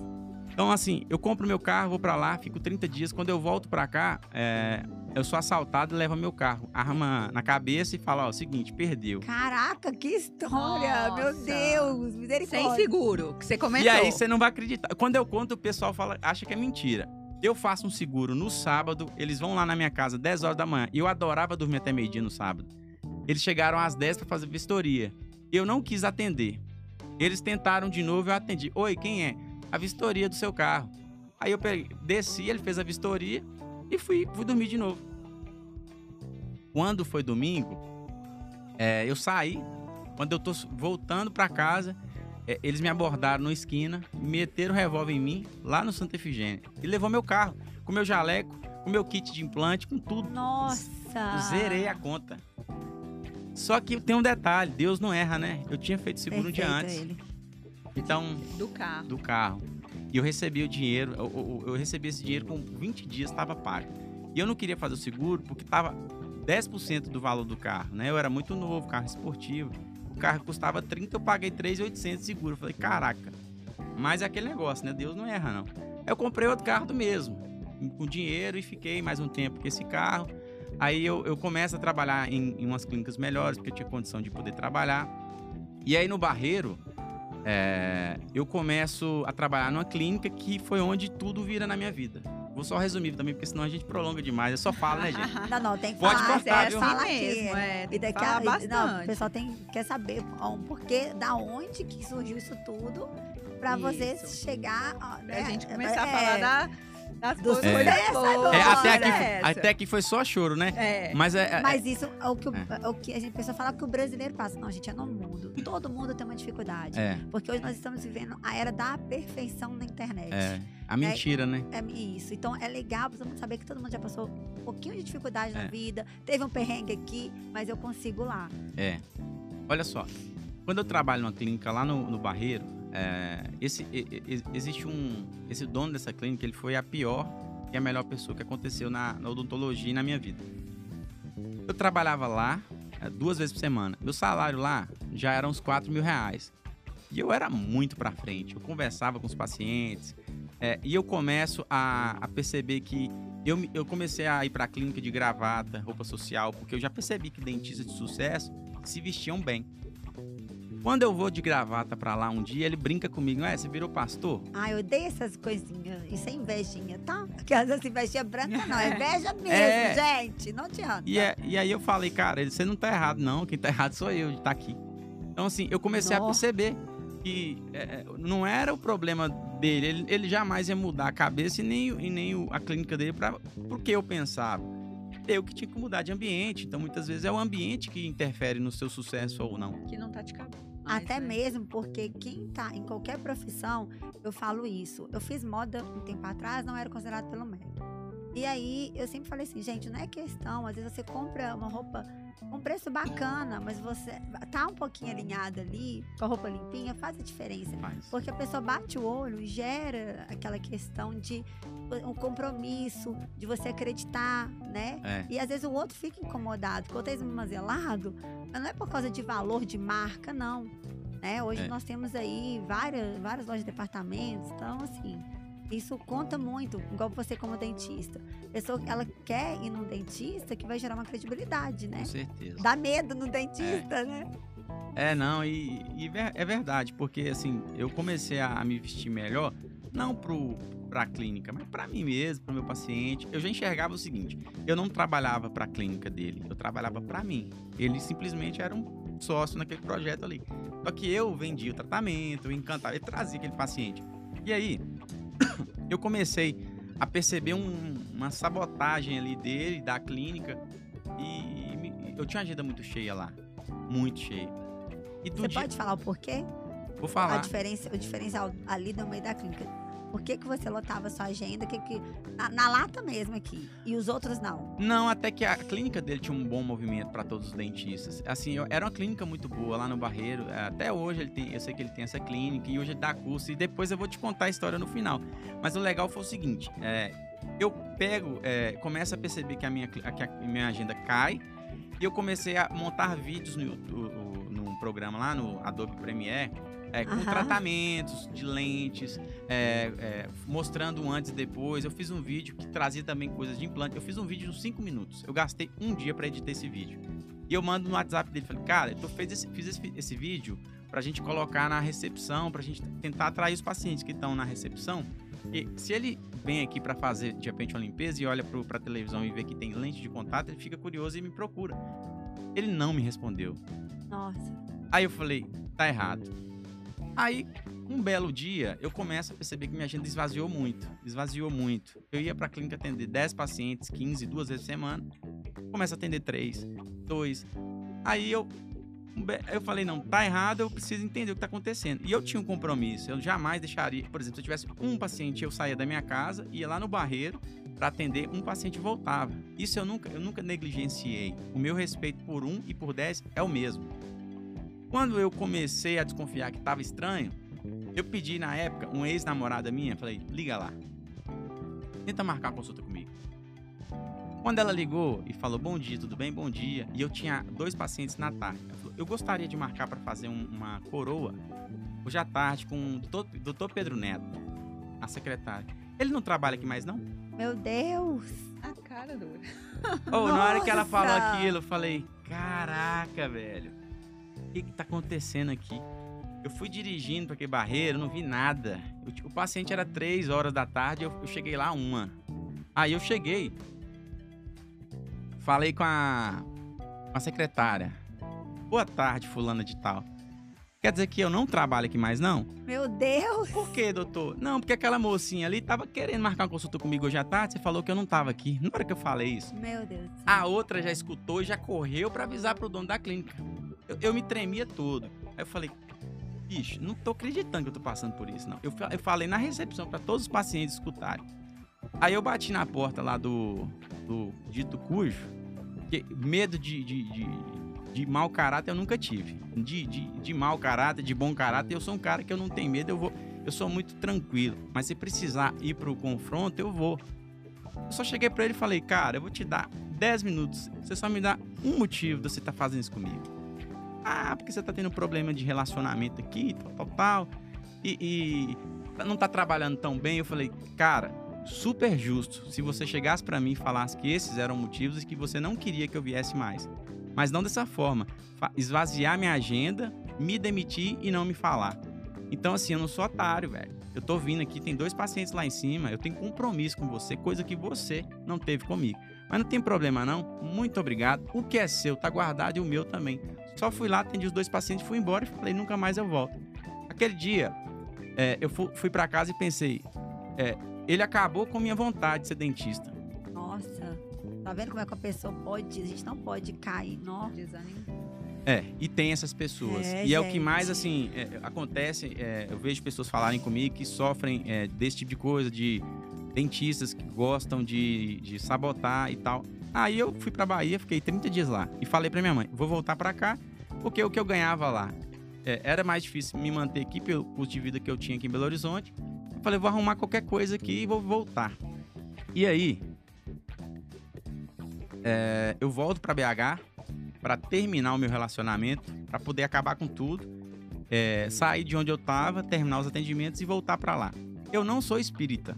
Então, assim, eu compro meu carro, vou pra lá, fico 30 dias. Quando eu volto pra cá, é, eu sou assaltado e levo meu carro. Arma na cabeça e fala, ó, seguinte, perdeu. Caraca, que história! Meu Nossa. Deus, misericórdia. Sem seguro, que você comentou. E aí você não vai acreditar. Quando eu conto, o pessoal fala, acha que é mentira. Eu faço um seguro no sábado, eles vão lá na minha casa 10 horas da manhã. Eu adorava dormir até meio-dia no sábado. Eles chegaram às 10 pra fazer vistoria. Eu não quis atender. Eles tentaram de novo, eu atendi. Oi, quem é? A vistoria do seu carro. Aí eu peguei, desci, ele fez a vistoria e fui, fui dormir de novo. Quando foi domingo, é, eu saí. Quando eu tô voltando pra casa, é, eles me abordaram na esquina, meteram o revólver em mim, lá no Santa Efigênia. E levou meu carro, com meu jaleco, com meu kit de implante, com tudo. Nossa! Zerei a conta. Só que tem um detalhe, Deus não erra, né? Eu tinha feito seguro um dia Perfeito antes. ele. Então, Do carro. do carro. E eu recebi o dinheiro, eu, eu- eu recebi esse dinheiro com 20 dias, estava pago. E eu não queria fazer o seguro porque estava 10% do valor do carro, né? Eu era muito novo, carro esportivo. Carro custava 30, eu paguei 3.800 de seguro. Falei, caraca. Mas é aquele negócio, né? Deus não erra, não. Eu comprei outro carro do mesmo, com dinheiro e fiquei mais um tempo com esse carro. Aí eu, eu começo a trabalhar em, em umas clínicas melhores, porque eu tinha condição de poder trabalhar. E aí no Barreiro, é, eu começo a trabalhar numa clínica que foi onde tudo vira na minha vida. Vou só resumir também, porque senão a gente prolonga demais. Eu só falo, né, gente? Não, não, tem que Pode falar. cortar, é, viu? fala aqui. mesmo, é. E daqui a, bastante. Não, o pessoal tem, quer saber ó, um porquê, da onde que surgiu isso tudo, pra você chegar. Ó, Pra né? gente começar a É, falar da, das coisas agora. É, até, aqui, até aqui foi só choro, né? É. Mas é. é- Mas isso é o que, o, é o que a gente pessoa fala que o brasileiro passa. Não, gente, é no mundo. Todo mundo tem uma dificuldade. é, Porque hoje nós estamos vivendo a era da perfeição na internet. é, a mentira, né? É isso. Então é legal pra todo mundo saber que todo mundo já passou um pouquinho de dificuldade na É. vida. Teve um perrengue aqui, mas eu consigo lá. É. Olha só, quando eu trabalho numa clínica lá no, no Barreiro, é, esse, existe um. Esse dono dessa clínica, ele foi a pior e a melhor pessoa que aconteceu na, na odontologia e na minha vida. Eu trabalhava lá é, duas vezes por semana. Meu salário lá já era uns 4 mil reais. E eu era muito pra frente. Eu conversava com os pacientes. é, e eu começo a, a perceber que eu, eu comecei a ir pra clínica de gravata, roupa social, porque eu já percebi que dentistas de sucesso se vestiam bem. Quando eu vou de gravata pra lá um dia, ele brinca comigo, é, você virou pastor? Ah, eu odeio essas coisinhas. Isso é invejinha, tá? Porque às vezes inveja branca não, é inveja mesmo, É. gente. Não adianta. E, é- e aí eu falei, cara, você não tá errado não, quem tá errado sou eu de estar aqui. Então assim, eu comecei a Nossa. perceber que é, é, não era o problema dele, ele, ele jamais ia mudar a cabeça e nem, e nem a clínica dele para porque eu pensava. Eu que tinha que mudar de ambiente, então muitas vezes é o ambiente que interfere no seu sucesso ou não. Que não tá te cabendo. Mais, Até né? mesmo porque quem tá em qualquer profissão, eu falo isso. Eu fiz moda um tempo atrás, não era considerado pelo médico. E aí eu sempre falei assim, gente, não é questão, às vezes você compra uma roupa um preço bacana, mas você tá um pouquinho alinhado ali, com a roupa limpinha, faz a diferença. Mas, Porque a pessoa bate o olho e gera aquela questão de um compromisso, de você acreditar, né? é, E às vezes o outro fica incomodado, porque o outro é esmazelado, mas não é por causa de valor de marca, não. Né? Hoje É. nós temos aí várias, várias lojas de departamentos, então assim, isso conta muito, igual você como dentista. A pessoa, ela quer ir num dentista que vai gerar uma credibilidade, né? com certeza. Dá medo no dentista, né? É, não, e, e é verdade, porque assim, eu comecei a me vestir melhor, não pro, pra clínica, mas pra mim mesmo, pro meu paciente. Eu já enxergava o seguinte: eu não trabalhava pra clínica dele, eu trabalhava pra mim. Ele simplesmente era um sócio naquele projeto ali. Só que eu vendia o tratamento, eu encantava, eu trazia aquele paciente. E aí, eu comecei a perceber um- uma sabotagem ali dele, da clínica, e me- eu tinha uma agenda muito cheia lá. Muito cheia. E Você dia, pode falar o porquê? vou A falar. diferença, o diferencial ali no meio da clínica. Por que, que você lotava sua agenda? Que, que, na, na lata mesmo aqui. E os outros não. Não, até que a clínica dele tinha um bom movimento para todos os dentistas. Assim, eu- era uma clínica muito boa lá no Barreiro. é, Até hoje ele tem, eu sei que ele tem essa clínica e hoje ele dá curso. E depois eu vou te contar a história no final. Mas o legal foi o seguinte: é, eu pego, é, começo a perceber que a, minha, que a minha agenda cai. E eu comecei a montar vídeos no, num programa lá no Adobe Premiere. É, com Aham. tratamentos de lentes, é, é, mostrando um antes e depois. Eu fiz um vídeo que trazia também coisas de implante. Eu fiz um vídeo de 5 minutos. Eu gastei um dia para editar esse vídeo. E eu mando no WhatsApp dele. Falei, cara, eu fiz esse, fiz esse, esse vídeo pra gente colocar na recepção, pra gente tentar atrair os pacientes que estão na recepção. E se ele vem aqui para fazer de repente uma limpeza e olha pro, pra televisão e vê que tem lente de contato, ele fica curioso e me procura. Ele não me respondeu. Nossa. Aí eu falei, tá errado. Aí, um belo dia, eu começo a perceber que minha agenda esvaziou muito. Esvaziou muito. Eu ia pra clínica atender 10 pacientes, 15, duas vezes por semana. Começo a atender 3, 2. Aí eu. Eu falei, não, tá errado, eu preciso entender o que tá acontecendo. E eu tinha um compromisso, eu jamais deixaria. Por exemplo, se eu tivesse um paciente, eu saía da minha casa, ia lá no barreiro para atender um paciente voltava. Isso eu nunca, eu nunca negligenciei. O meu respeito por um e por 10 é o mesmo. Quando eu comecei a desconfiar que estava estranho, eu pedi na época uma ex-namorada minha, falei, liga lá. Tenta marcar consulta comigo. Quando ela ligou e falou bom dia, tudo bem? Bom dia. E eu tinha dois pacientes na tarde. Ela falou, eu gostaria de marcar para fazer um- uma coroa hoje à tarde com o doutor, doutor Pedro Neto, a secretária. Ele não trabalha aqui mais, não? Meu Deus. A cara dura. Ou na hora que ela falou aquilo, eu falei, caraca, velho. O que que tá acontecendo aqui? Eu fui dirigindo para aquele barreiro, não vi nada. Eu- o paciente era três horas da tarde, eu, eu cheguei lá uma. Aí eu cheguei, falei com a, com a secretária. Boa tarde, fulana de tal. Quer dizer que eu não trabalho aqui mais, não? Meu Deus. Por quê, doutor? Não, porque aquela mocinha ali tava querendo marcar uma consulta comigo hoje à tarde, você falou que eu não tava aqui. Na hora que eu falei isso, Meu Deus. a outra já escutou e já correu pra avisar pro dono da clínica. Eu, eu me tremia todo. Aí eu falei, bicho, não tô acreditando que eu tô passando por isso, não. Eu, eu falei na recepção pra todos os pacientes escutarem. Aí eu bati na porta lá do, do dito cujo, que medo de, de, de, de mau caráter eu nunca tive. De, de, de mau caráter, de bom caráter, eu sou um cara que eu não tenho medo, eu vou. Eu sou muito tranquilo. Mas se precisar ir pro confronto, eu vou. Eu só cheguei pra ele e falei, cara, eu vou te dar 10 minutos. Você só me dá um motivo de você estar fazendo isso comigo. Ah, porque você tá tendo problema de relacionamento aqui, tal, tal, tal. E, e não tá trabalhando tão bem. Eu falei, cara, super justo se você chegasse pra mim e falasse que esses eram motivos e que você não queria que eu viesse mais. Mas não dessa forma. Esvaziar minha agenda, me demitir e não me falar. Então, assim, eu não sou otário, velho. Eu tô vindo aqui, tem dois pacientes lá em cima, eu tenho compromisso com você, coisa que você não teve comigo. Mas não tem problema não, muito obrigado. O que é seu tá guardado e o meu também. Só fui lá, atendi os dois pacientes, fui embora e falei, nunca mais eu volto. Aquele dia, é, eu fu- fui pra casa e pensei, é, ele acabou com minha vontade de ser dentista. Nossa. Tá vendo como é que a pessoa pode. A gente não pode cair. Desânimo. É, e tem essas pessoas. É, e é o que gente. mais, assim, é, acontece. é, eu vejo pessoas falarem comigo que sofrem é, desse tipo de coisa, de dentistas que gostam de, de sabotar e tal. Aí eu fui pra Bahia, fiquei 30 dias lá. E falei pra minha mãe, vou voltar pra cá, porque o que eu ganhava lá é, era mais difícil me manter aqui pelo custo de vida que eu tinha aqui em Belo Horizonte. Eu falei, vou arrumar qualquer coisa aqui e vou voltar. E aí, é, eu volto pra BH para terminar o meu relacionamento, para poder acabar com tudo, é, sair de onde eu tava, terminar os atendimentos e voltar para lá. Eu não sou espírita.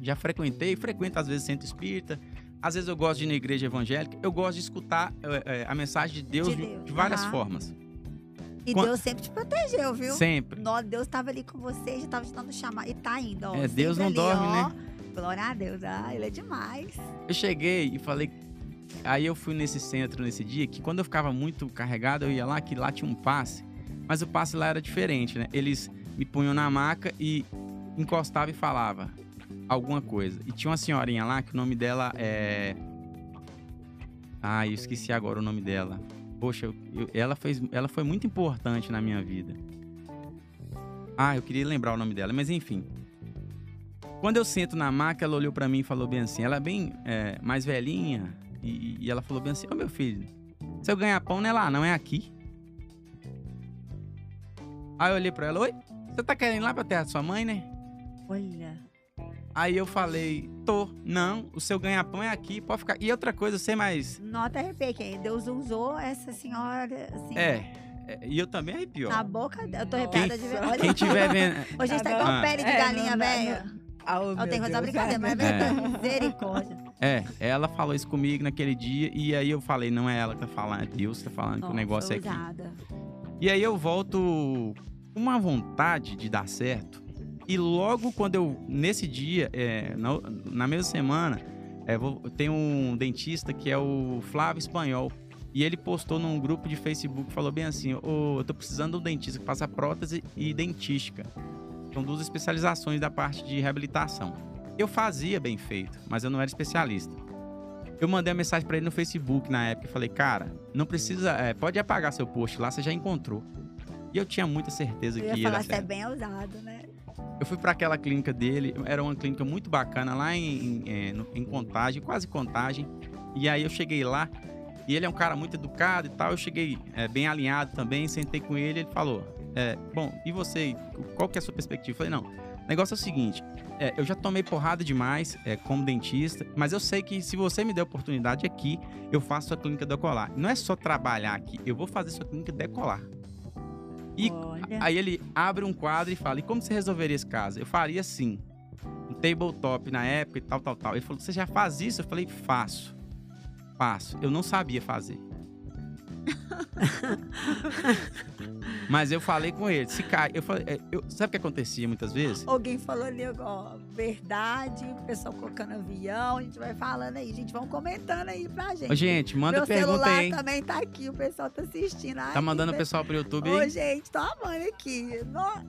Já frequentei, frequento às vezes centro espírita. Às vezes eu gosto de ir na igreja evangélica. Eu gosto de escutar é, é, a mensagem de Deus De de, Deus, de várias aham. formas. E Quan- Deus sempre te protegeu, viu? Sempre. Nó, Deus tava ali com você, já tava te dando chamar. E tá indo, ó. É, Deus não ali, dorme, ó. né? Glória a Deus. Ah, ele é demais. Eu cheguei e falei, aí eu fui nesse centro nesse dia que quando eu ficava muito carregado, eu ia lá, que lá tinha um passe. Mas o passe lá era diferente, né? Eles me punham na maca e encostava e falava alguma coisa. E tinha uma senhorinha lá que o nome dela é. Ah, eu esqueci agora o nome dela. Poxa, eu- eu- ela, fez, ela foi muito importante na minha vida. Ah, eu queria lembrar o nome dela, mas enfim. Quando eu sento na maca, ela olhou pra mim e falou bem assim. Ela é bem é, mais velhinha. E, e ela falou bem assim: Ô meu filho, se eu ganhar pão não é lá, não é aqui. Aí eu olhei pra ela: Oi, você tá querendo ir lá pra terra da sua mãe, né? Olha. Aí eu falei: Tô, não, o seu ganha-pão é aqui, pode ficar. E outra coisa, sei mais. Nota arrepiei, que Deus usou essa senhora, assim, É, é, e eu também arrepio. na boca. Eu tô arrepiada de ver. Olha, Quem tiver vendo. Hoje a gente tá Ah, igual não. pele de É, galinha. Ah, oh, Eu tenho que fazer uma Deus, brincadeira, mas é é. verdade. Misericórdia. É, ela falou isso comigo naquele dia. E aí eu falei: Não é ela que tá falando, é Deus que tá falando que o Nossa, negócio é aqui. E aí eu volto com uma vontade de dar certo. E logo quando eu, nesse dia, é, na, na mesma semana, é, vou, tem um dentista que é o Flávio Espanhol. E ele postou num grupo de Facebook, falou bem assim, Ô, eu tô precisando de um dentista que faça prótese e dentística. São duas especializações da parte de reabilitação. Eu fazia bem feito, mas eu não era especialista. Eu mandei uma mensagem pra ele no Facebook na época e falei, cara, não precisa, é, pode apagar seu post lá, você já encontrou. E eu tinha muita certeza Eu que ia ia falar dar é certo. bem usado, né? Eu fui para aquela clínica dele, era uma clínica muito bacana lá em, em, é, em Contagem, quase Contagem. E aí eu cheguei lá, e ele é um cara muito educado e tal. Eu cheguei é, bem alinhado também, sentei com ele, ele falou: é, Bom, e você, qual que é a sua perspectiva? Eu falei: Não, o negócio é o seguinte, é, eu já tomei porrada demais é, como dentista, mas eu sei que se você me der oportunidade aqui, eu faço sua clínica decolar. Não é só trabalhar aqui, eu vou fazer sua clínica decolar. E Olha. Aí ele abre um quadro e fala: E como você resolveria esse caso? Eu faria assim. Um tabletop na época e tal, tal, tal. Ele falou: Você já faz isso? Eu falei: Faço. Faço. Eu não sabia fazer. Mas eu falei com ele: Se cai. Eu falei, é, eu- sabe o que acontecia muitas vezes? Alguém falou ali, ó, verdade, o pessoal colocando avião, a gente vai falando aí, gente, vão comentando aí pra gente. Ô, gente, manda Meu pergunta celular aí, também tá aqui, o pessoal tá assistindo. Ai, Tá mandando o pessoal pro YouTube Ô, aí? gente, tô amando aqui. No-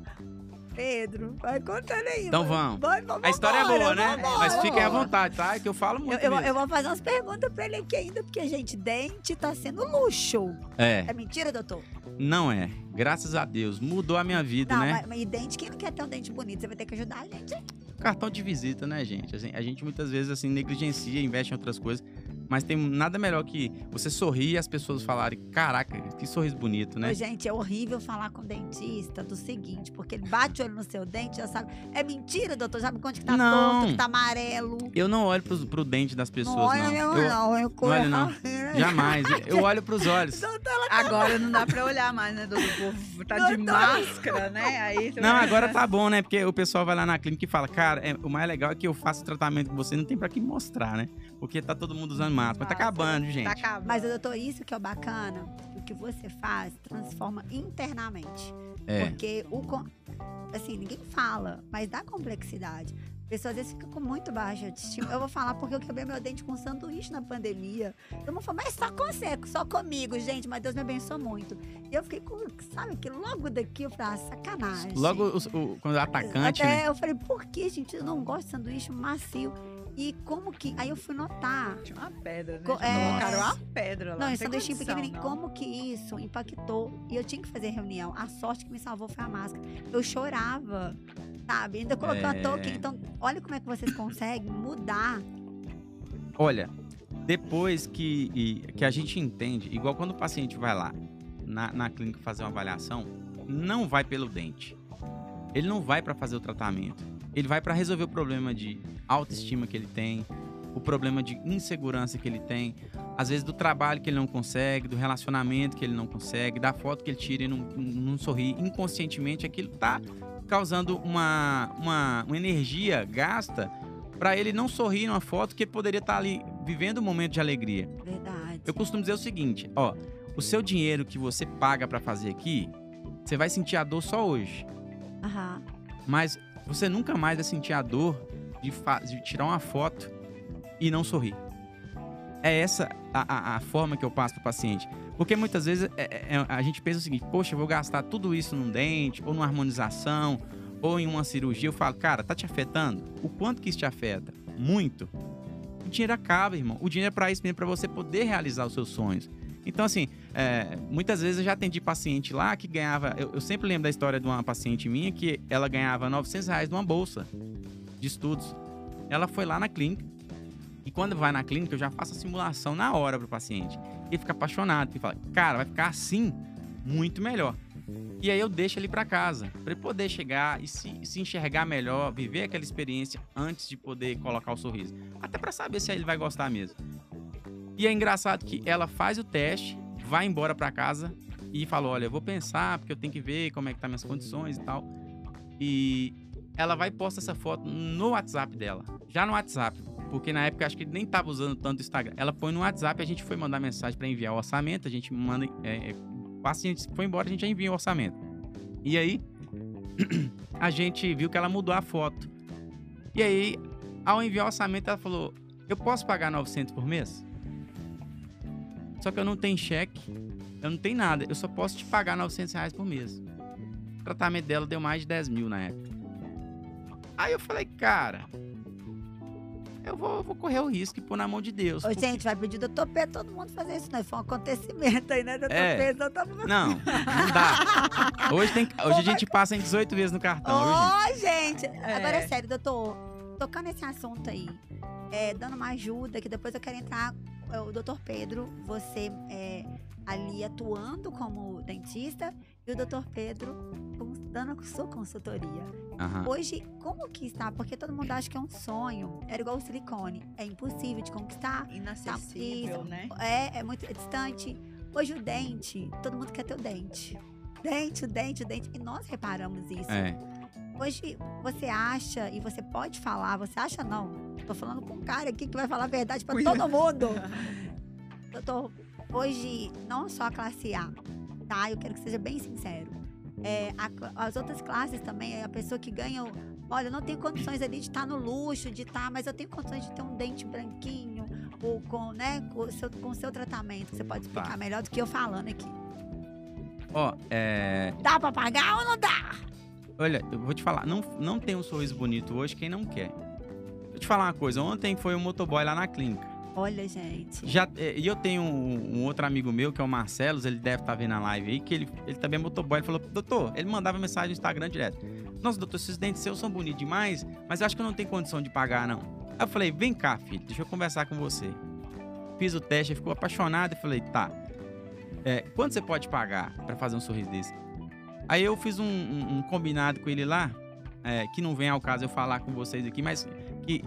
Pedro, vai contando aí. Então vamos. vai- vamos A história é embora, boa, né? vambora. Mas fiquem à vontade, tá? É que eu falo Eu, muito. eu, mesmo. eu vou fazer umas perguntas pra ele aqui ainda, porque, gente, dente tá sendo luxo. É, É mentira, doutor? não é. Graças a Deus. Mudou a minha vida, Não, né? mas, mas e dente, quem não quer ter um dente bonito? Você vai ter que ajudar a gente. cartão de visita, né, gente? Assim, a gente muitas vezes assim negligencia, investe em outras coisas, mas tem nada melhor que você sorrir e as pessoas falarem: "Caraca, que sorriso bonito", né? Ô, gente, é horrível falar com o dentista do seguinte, porque ele bate o olho no seu dente, já sabe. É mentira, doutor? Sabe quanto que tá Não. torto, que tá amarelo? Eu não olho pro, pro dente das pessoas, não. olha, eu, Eu- não, eu olho, não. jamais. Eu olho pros olhos. Agora não dá pra olhar mais, né, doutor? Tá de máscara, né? Aí Não, agora tá bom, né? Porque o pessoal vai lá na clínica e fala: "Cara, é- o mais legal é que eu faço o tratamento com você, não tem pra que mostrar, né? Porque tá todo mundo usando máscara, mas tá Máscara. acabando, gente. Tá acabando. Mas, doutor, isso que é o bacana, que você faz transforma internamente. É. Porque o. Assim, ninguém fala, mas dá complexidade. A pessoa às vezes fica com muito baixa autoestima. Eu vou falar porque eu quebrei meu dente com um sanduíche na pandemia. Eu não falo, mas só consegue, só comigo, gente. Mas Deus me abençoou muito. E eu fiquei com, sabe, que logo daqui eu falei, ah, sacanagem. Logo os- o, quando o atacante, Até né? eu falei, por que, gente? Eu não gosto de sanduíche macio. E como que. Aí eu fui notar. Tinha uma pedra, né? Co- é. Colocaram uma pedra lá. Não, sanduíche condição, pequenininho, não. como que isso impactou? E eu tinha que fazer reunião. A sorte que me salvou foi a máscara. Eu chorava, sabe? Ainda coloquei uma É. touca. Então, olha como é que vocês conseguem mudar. Olha, depois que, e- que a gente entende, igual quando o paciente vai lá na, na clínica fazer uma avaliação, não vai pelo dente. Ele não vai para fazer o tratamento. Ele vai para resolver o problema de autoestima que ele tem, o problema de insegurança que ele tem, às vezes do trabalho que ele não consegue, do relacionamento que ele não consegue, da foto que ele tira e não, não sorri. Inconscientemente, aquilo tá causando uma, uma, uma energia gasta para ele não sorrir numa foto que ele poderia estar ali vivendo um momento de alegria. Verdade. Eu costumo dizer o seguinte, ó, o seu dinheiro que você paga para fazer aqui, você vai sentir a dor só hoje, Aham. mas você nunca mais vai sentir a dor de, de tirar uma foto e não sorrir. é essa a, a, a forma que eu passo pro paciente. Porque muitas vezes é, é, a gente pensa o seguinte, poxa, eu vou gastar tudo isso num dente, ou numa harmonização, ou em uma cirurgia. Eu falo, cara, tá te afetando? O quanto que isso te afeta? Muito. O dinheiro acaba, irmão. O dinheiro é pra isso mesmo, pra você poder realizar os seus sonhos. Então, assim, é, muitas vezes eu já atendi paciente lá que ganhava. Eu, eu, sempre lembro da história de uma paciente minha que ela ganhava 900 reais numa bolsa de estudos. Ela foi lá na clínica. E quando vai na clínica, eu já faço a simulação na hora pro paciente. Ele fica apaixonado. Ele fala, cara, vai ficar assim muito melhor. E aí eu deixo ele para casa, para ele poder chegar e se, se, enxergar melhor, viver aquela experiência antes de poder colocar o sorriso. Até para saber se ele vai gostar mesmo. E é engraçado que ela faz o teste, vai embora para casa e fala: Olha, eu vou pensar, porque eu tenho que ver como é que tá minhas condições e tal. E ela vai postar essa foto no WhatsApp dela. Já no WhatsApp. Porque na época acho que nem tava usando tanto o Instagram. Ela põe no WhatsApp, a gente foi mandar mensagem para enviar o orçamento, a gente manda. É, é, o paciente foi embora, a gente já envia o orçamento. E aí, a gente viu que ela mudou a foto. E aí, ao enviar o orçamento, ela falou: Eu posso pagar 900 por mês? Só que eu não tenho cheque, eu não tenho nada. Eu só posso te pagar 900 reais por mês. O tratamento dela deu mais de 10 mil na época. Aí eu falei, cara, eu vou, vou correr o risco e pôr na mão de Deus. Ô, porque... gente, vai pedir doutor Pedro todo mundo fazer isso, né? Foi um acontecimento aí, né, doutor é. Pedro? Doutor... Não, não dá. Hoje, tem, hoje a gente passa em 18 vezes no cartão, Ô, viu, gente? gente. É. Agora é sério, doutor. Tocando esse assunto aí, é, dando uma ajuda, que depois eu quero entrar o doutor Pedro, você é, ali atuando como dentista e o doutor Pedro dando sua consultoria. Uhum. Hoje, como que está? Porque todo mundo acha que é um sonho. Era igual o silicone. É impossível de conquistar. Inacessível, tá, né? É, é muito é distante. Hoje o dente, todo mundo quer ter o dente. Dente, o dente, o dente. E nós reparamos isso. É. Hoje você acha, e você pode falar, você acha não. Tô falando com um cara aqui que vai falar a verdade para todo mundo. Doutor, hoje, não só a classe A, tá? Eu quero que seja bem sincero. É, a, as outras classes também, é a pessoa que ganha. Olha, eu não tenho condições ali de estar no luxo, de estar, mas eu tenho condições de ter um dente branquinho, ou com, né, com o seu, com seu tratamento. Você pode explicar tá. melhor do que eu falando aqui. Ó, oh, é. Dá pra pagar ou não dá? Olha, eu vou te falar, não, não tem um sorriso bonito hoje quem não quer. Vou te falar uma coisa, ontem foi um motoboy lá na clínica. Olha, gente. Já, é, e eu tenho um, um, outro amigo meu, que é o Marcelo, ele deve estar tá vendo a live aí, que ele, ele também é motoboy. Ele falou, doutor, ele mandava mensagem no Instagram direto. Nossa, doutor, esses dentes seus são bonitos demais, mas eu acho que eu não tenho condição de pagar, não. Aí eu falei, vem cá, filho, deixa eu conversar com você. Fiz o teste, ele ficou apaixonado e falei, tá. É, quanto você pode pagar para fazer um sorriso desse? Aí eu fiz um, um, um combinado com ele lá, é, que não vem ao caso eu falar com vocês aqui, mas que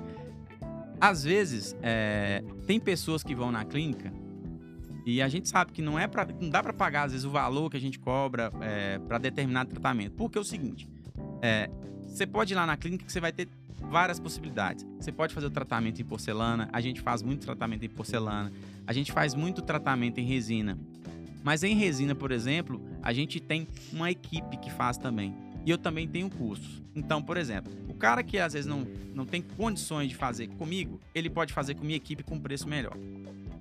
às vezes é, tem pessoas que vão na clínica e a gente sabe que não é para não dá para pagar às vezes o valor que a gente cobra é, para determinado tratamento. Porque é o seguinte, é, você pode ir lá na clínica que você vai ter várias possibilidades. Você pode fazer o tratamento em porcelana, a gente faz muito tratamento em porcelana, a gente faz muito tratamento em resina. Mas em resina, por exemplo, a gente tem uma equipe que faz também. E eu também tenho cursos. Então, por exemplo, o cara que às vezes não, não tem condições de fazer comigo, ele pode fazer com minha equipe com preço melhor.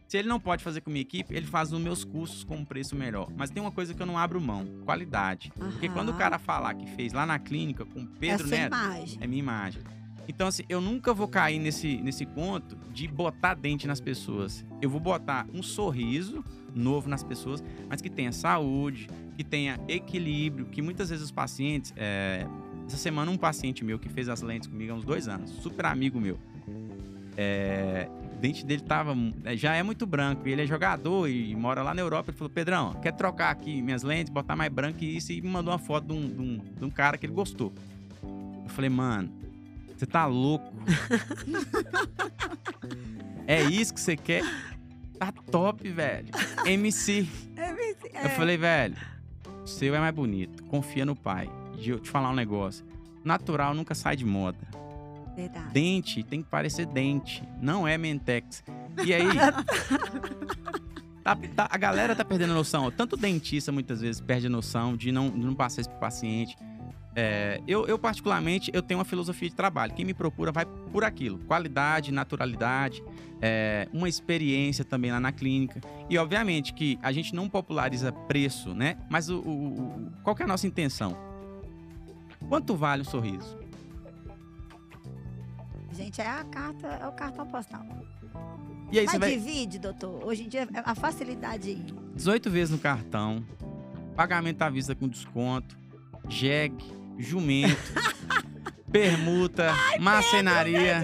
Se ele não pode fazer com minha equipe, ele faz nos meus cursos com um preço melhor. Mas tem uma coisa que eu não abro mão: qualidade. Uhum. Porque quando o cara falar que fez lá na clínica com Pedro é Neto, imagem. é minha imagem. Então, assim, eu nunca vou cair nesse, nesse ponto de botar dente nas pessoas. Eu vou botar um sorriso novo nas pessoas, mas que tenha saúde, que tenha equilíbrio, que muitas vezes os pacientes. É... Essa semana, um paciente meu que fez as lentes comigo há uns dois anos, super amigo meu. É... O dente dele tava. É, já é muito branco. Ele é jogador e mora lá na Europa. Ele falou: Pedrão, quer trocar aqui minhas lentes, botar mais branco e isso? E me mandou uma foto de um, de um, de um cara que ele gostou. Eu falei, mano, você tá louco? é isso que você quer? Tá top, velho. MC. MC é. Eu falei, velho, o seu é mais bonito. Confia no pai. De eu te falar um negócio. Natural nunca sai de moda. Verdade. Dente tem que parecer dente. Não é Mentex. E aí. tá, tá, a galera tá perdendo noção. Tanto dentista muitas vezes perde a noção de não, de não passar isso pro paciente. É, eu, eu, particularmente, eu tenho uma filosofia de trabalho. Quem me procura vai por aquilo. Qualidade, naturalidade, é, uma experiência também lá na clínica. E, obviamente, que a gente não populariza preço, né? Mas o, o, qual que é a nossa intenção? Quanto vale um sorriso? Gente, é a carta, é o cartão postal. E aí, Mas você vai... divide, doutor. Hoje em dia, a facilidade... 18 vezes no cartão, pagamento à vista com desconto, jegue, jumento, permuta, Ai, marcenaria.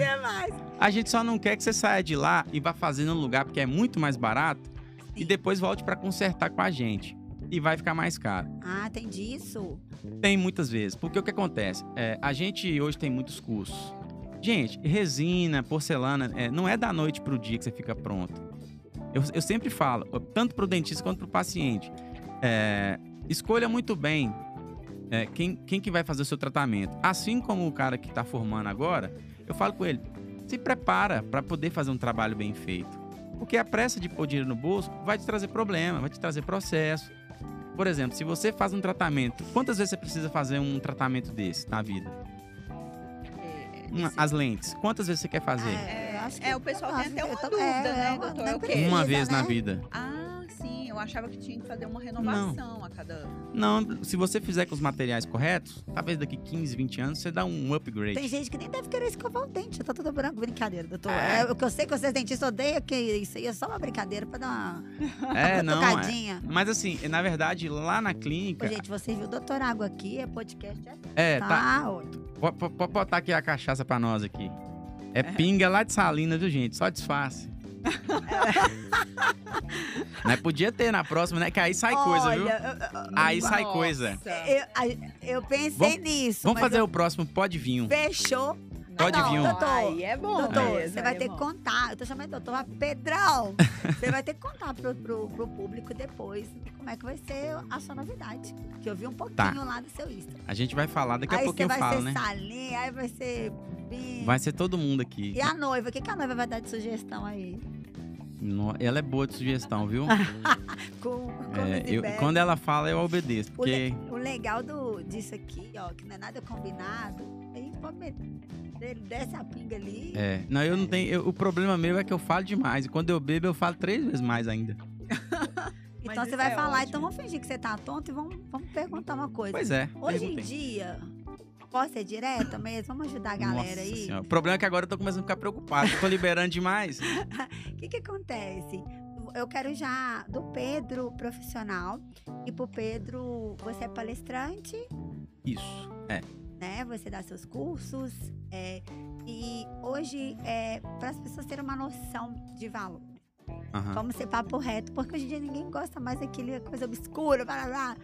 A gente só não quer que você saia de lá e vá fazendo no lugar porque é muito mais barato Sim. e depois volte para consertar com a gente. E vai ficar mais caro. Ah, tem disso? Tem muitas vezes. Porque o que acontece? É, a gente hoje tem muitos cursos. Gente, resina, porcelana, é, não é da noite pro dia que você fica pronto. Eu, eu sempre falo, tanto pro dentista quanto pro paciente. É, escolha muito bem é, quem, quem que vai fazer o seu tratamento. Assim como o cara que está formando agora, eu falo com ele, se prepara para poder fazer um trabalho bem feito. Porque a pressa de pôr dinheiro no bolso vai te trazer problema, vai te trazer processo. Por exemplo, se você faz um tratamento, quantas vezes você precisa fazer um tratamento desse na vida? É, Uma, as lentes, quantas vezes você quer fazer? É, é o pessoal tem até uma dúvida, é, né, doutor? É o quê? Uma vez né? na vida. Ah, eu achava que tinha que fazer uma renovação não. a cada ano. Não, se você fizer com os materiais corretos, talvez daqui 15, 20 anos você dá um upgrade. Tem gente que nem deve querer escovar o dente, tá tudo branco, brincadeira, doutor. É. É, o que eu sei que vocês dentistas odeiam que isso aí é só uma brincadeira pra dar uma, é, não, é. tocadinha. É. Mas assim, na verdade, lá na clínica. Ô, gente, você viu o doutor Água aqui, é podcast. É, é tá. tá. Pode botar aqui a cachaça pra nós aqui. É, é. pinga lá de Salina, viu, gente? Só disfarce. né? Podia ter na próxima, né? Que aí sai Olha, coisa, viu? aí sai coisa. Eu, eu pensei vamos, nisso. Vamos fazer eu... o próximo Pode Vinho. Fechou. Pode não, vir. Doutor, aí é bom. Doutor, é, você vai é ter que contar. Eu tô chamando doutor Pedrão. você vai ter que contar pro, pro, pro, público depois como é que vai ser a sua novidade. Que eu vi um pouquinho tá. lá do seu Insta. A gente vai falar daqui a pouquinho eu falo, né? Aí vai ser Salim, aí vai ser Vai ser todo mundo aqui. E a noiva? O que, que a noiva vai dar de sugestão aí? Ela é boa de sugestão, viu? com, com é, eu, quando ela fala, eu obedeço. Porque... O, le, o, legal do, disso aqui, ó, que não é nada combinado, aí pode ele desce a pinga ali. É, não, eu não tenho. Eu, o problema meu é que eu falo demais. E quando eu bebo, eu falo três vezes mais ainda. então você vai é falar, ótimo. então vamos fingir que você tá tonto e vamos, vamos perguntar uma coisa. Pois é. Hoje perguntei. em dia, Posso ser direta mesmo? Vamos ajudar a galera Nossa aí? Senhora. O problema é que agora eu tô começando a ficar preocupado. tô liberando demais. O que que acontece? Eu quero já do Pedro profissional e pro Pedro você é palestrante. Isso, é. Né? Você dá seus cursos. É, e hoje, é, para as pessoas terem uma noção de valor. Uhum. Vamos ser papo reto, porque hoje em dia ninguém gosta mais daquele coisa obscura, blá, blá, blá.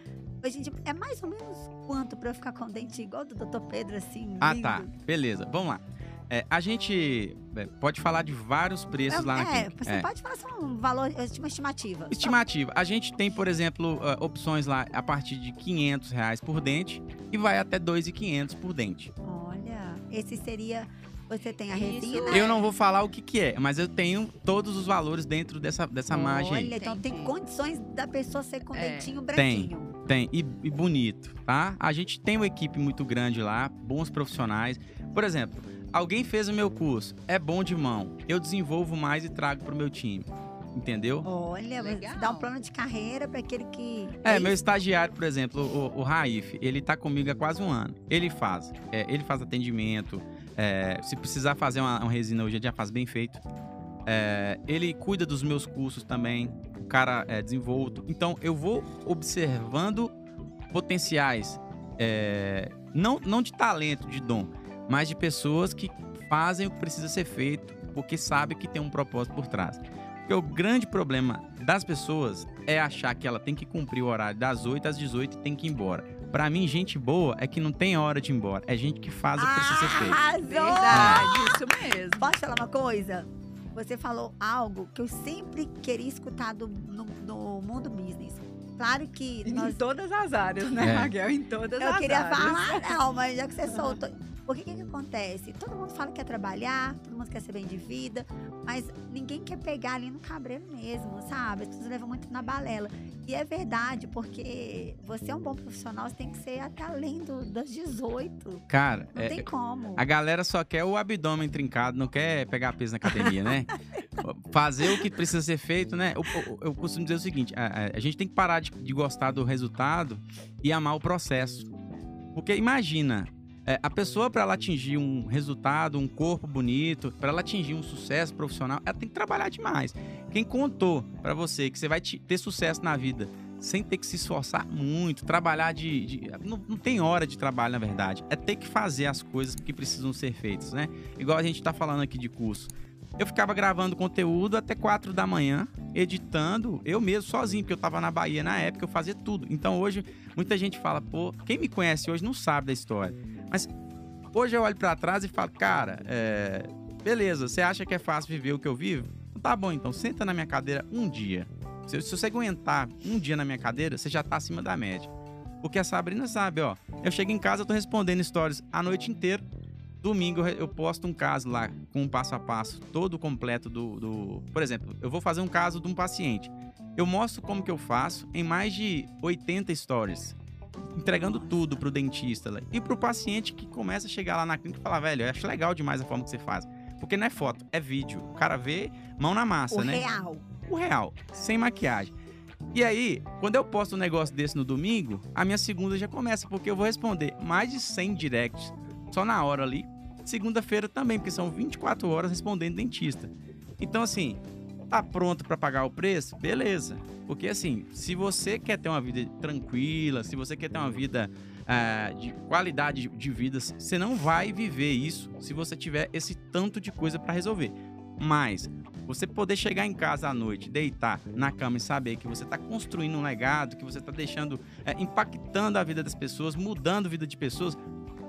Hoje em dia, é mais ou menos quanto pra eu ficar com o dente igual do Dr. Pedro, assim? Ah, tá. Beleza, vamos lá. É, a gente é, pode falar de vários preços é, lá na É, você é. pode falar só um valor, uma estimativa. Estimativa. A gente tem, por exemplo, opções lá a partir de 500 reais por dente e vai até 2.500 por dente. Olha, esse seria você tem a resina. Eu não vou falar o que, que é, mas eu tenho todos os valores dentro dessa, dessa Olha, margem. Olha, então tem condições da pessoa ser com é. dentinho branquinho. Tem. Tem, e, e, bonito, tá? A gente tem uma equipe muito grande lá, bons profissionais. Por exemplo, alguém fez o meu curso, é bom de mão, eu desenvolvo mais e trago pro meu time. Entendeu? Olha, Legal. você dá um plano de carreira para aquele que. É, é meu estagiário, por exemplo, o, o Raif, ele tá comigo há quase um ano. Ele faz. É, ele faz atendimento. É, se precisar fazer uma, uma resina hoje, ele já faz bem feito. É, ele cuida dos meus cursos também cara é desenvolto. Então eu vou observando potenciais, é, não, não de talento, de dom, mas de pessoas que fazem o que precisa ser feito porque sabe que tem um propósito por trás. Porque o grande problema das pessoas é achar que ela tem que cumprir o horário das 8 às 18 e tem que ir embora. Para mim, gente boa é que não tem hora de ir embora. É gente que faz o que precisa ser feito. Arrasou! Verdade, isso mesmo. Posso falar uma coisa? você falou algo que eu sempre queria escutar do, no, no mundo business. Claro que nós... Em todas as áreas, né, é. Raquel? Em todas eu as queria áreas. falar, não, mas já que você soltou... Porque o que, que acontece? Todo mundo fala que quer trabalhar, todo mundo quer ser bem de vida, mas ninguém quer pegar ali no cabreiro mesmo, sabe? As pessoas levam muito na balela. E é verdade, porque você é um bom profissional, você tem que ser até além do, das 18. Cara, Não é- tem como. a galera só quer o abdômen trincado, não quer pegar peso na academia, né? Fazer o que precisa ser feito, né? Eu, eu- costumo dizer o seguinte: a, a- a gente tem que parar de, de gostar do resultado e amar o processo. Porque imagina, é, a pessoa, para ela atingir um resultado, um corpo bonito, para ela atingir um sucesso profissional, ela tem que trabalhar demais. Quem contou para você que você vai te- ter sucesso na vida sem ter que se esforçar muito, trabalhar de. de- não, não tem hora de trabalho, na verdade. É ter que fazer as coisas que precisam ser feitas, né? Igual a gente tá falando aqui de curso. Eu ficava gravando conteúdo até 4 da manhã, editando, eu mesmo, sozinho, porque eu tava na Bahia na época, eu fazia tudo. Então hoje, muita gente fala, pô, quem me conhece hoje não sabe da história. Mas hoje eu olho pra trás e falo, cara, é, beleza, você acha que é fácil viver o que eu vivo? Tá bom, então senta na minha cadeira um dia. Se, se você aguentar um dia na minha cadeira, você já tá acima da média. Porque a Sabrina sabe, ó. Eu chego em casa, eu tô respondendo stories a noite inteira. Domingo eu posto um caso lá com um passo a passo todo completo do, do. Por exemplo, eu vou fazer um caso de um paciente. Eu mostro como que eu faço em mais de 80 stories. Entregando tudo pro dentista lá. e pro paciente que começa a chegar lá na clínica e falar, velho, eu acho legal demais a forma que você faz. Porque não é foto, é vídeo. O cara vê mão na massa, o né? real. o real, sem maquiagem. E aí, quando eu posto um negócio desse no domingo, a minha segunda já começa, porque eu vou responder mais de 100 directs só na hora ali. Segunda-feira também, porque são 24 horas respondendo dentista. Então, assim, tá pronto para pagar o preço? Beleza. Porque, assim, se você quer ter uma vida tranquila, se você quer ter uma vida ah, de qualidade de- vida, você não vai viver isso se você tiver esse tanto de coisa para resolver. Mas você poder chegar em casa à noite, deitar na cama e saber que você está construindo um legado, que você está deixando, é, impactando a vida das pessoas, mudando a vida de pessoas,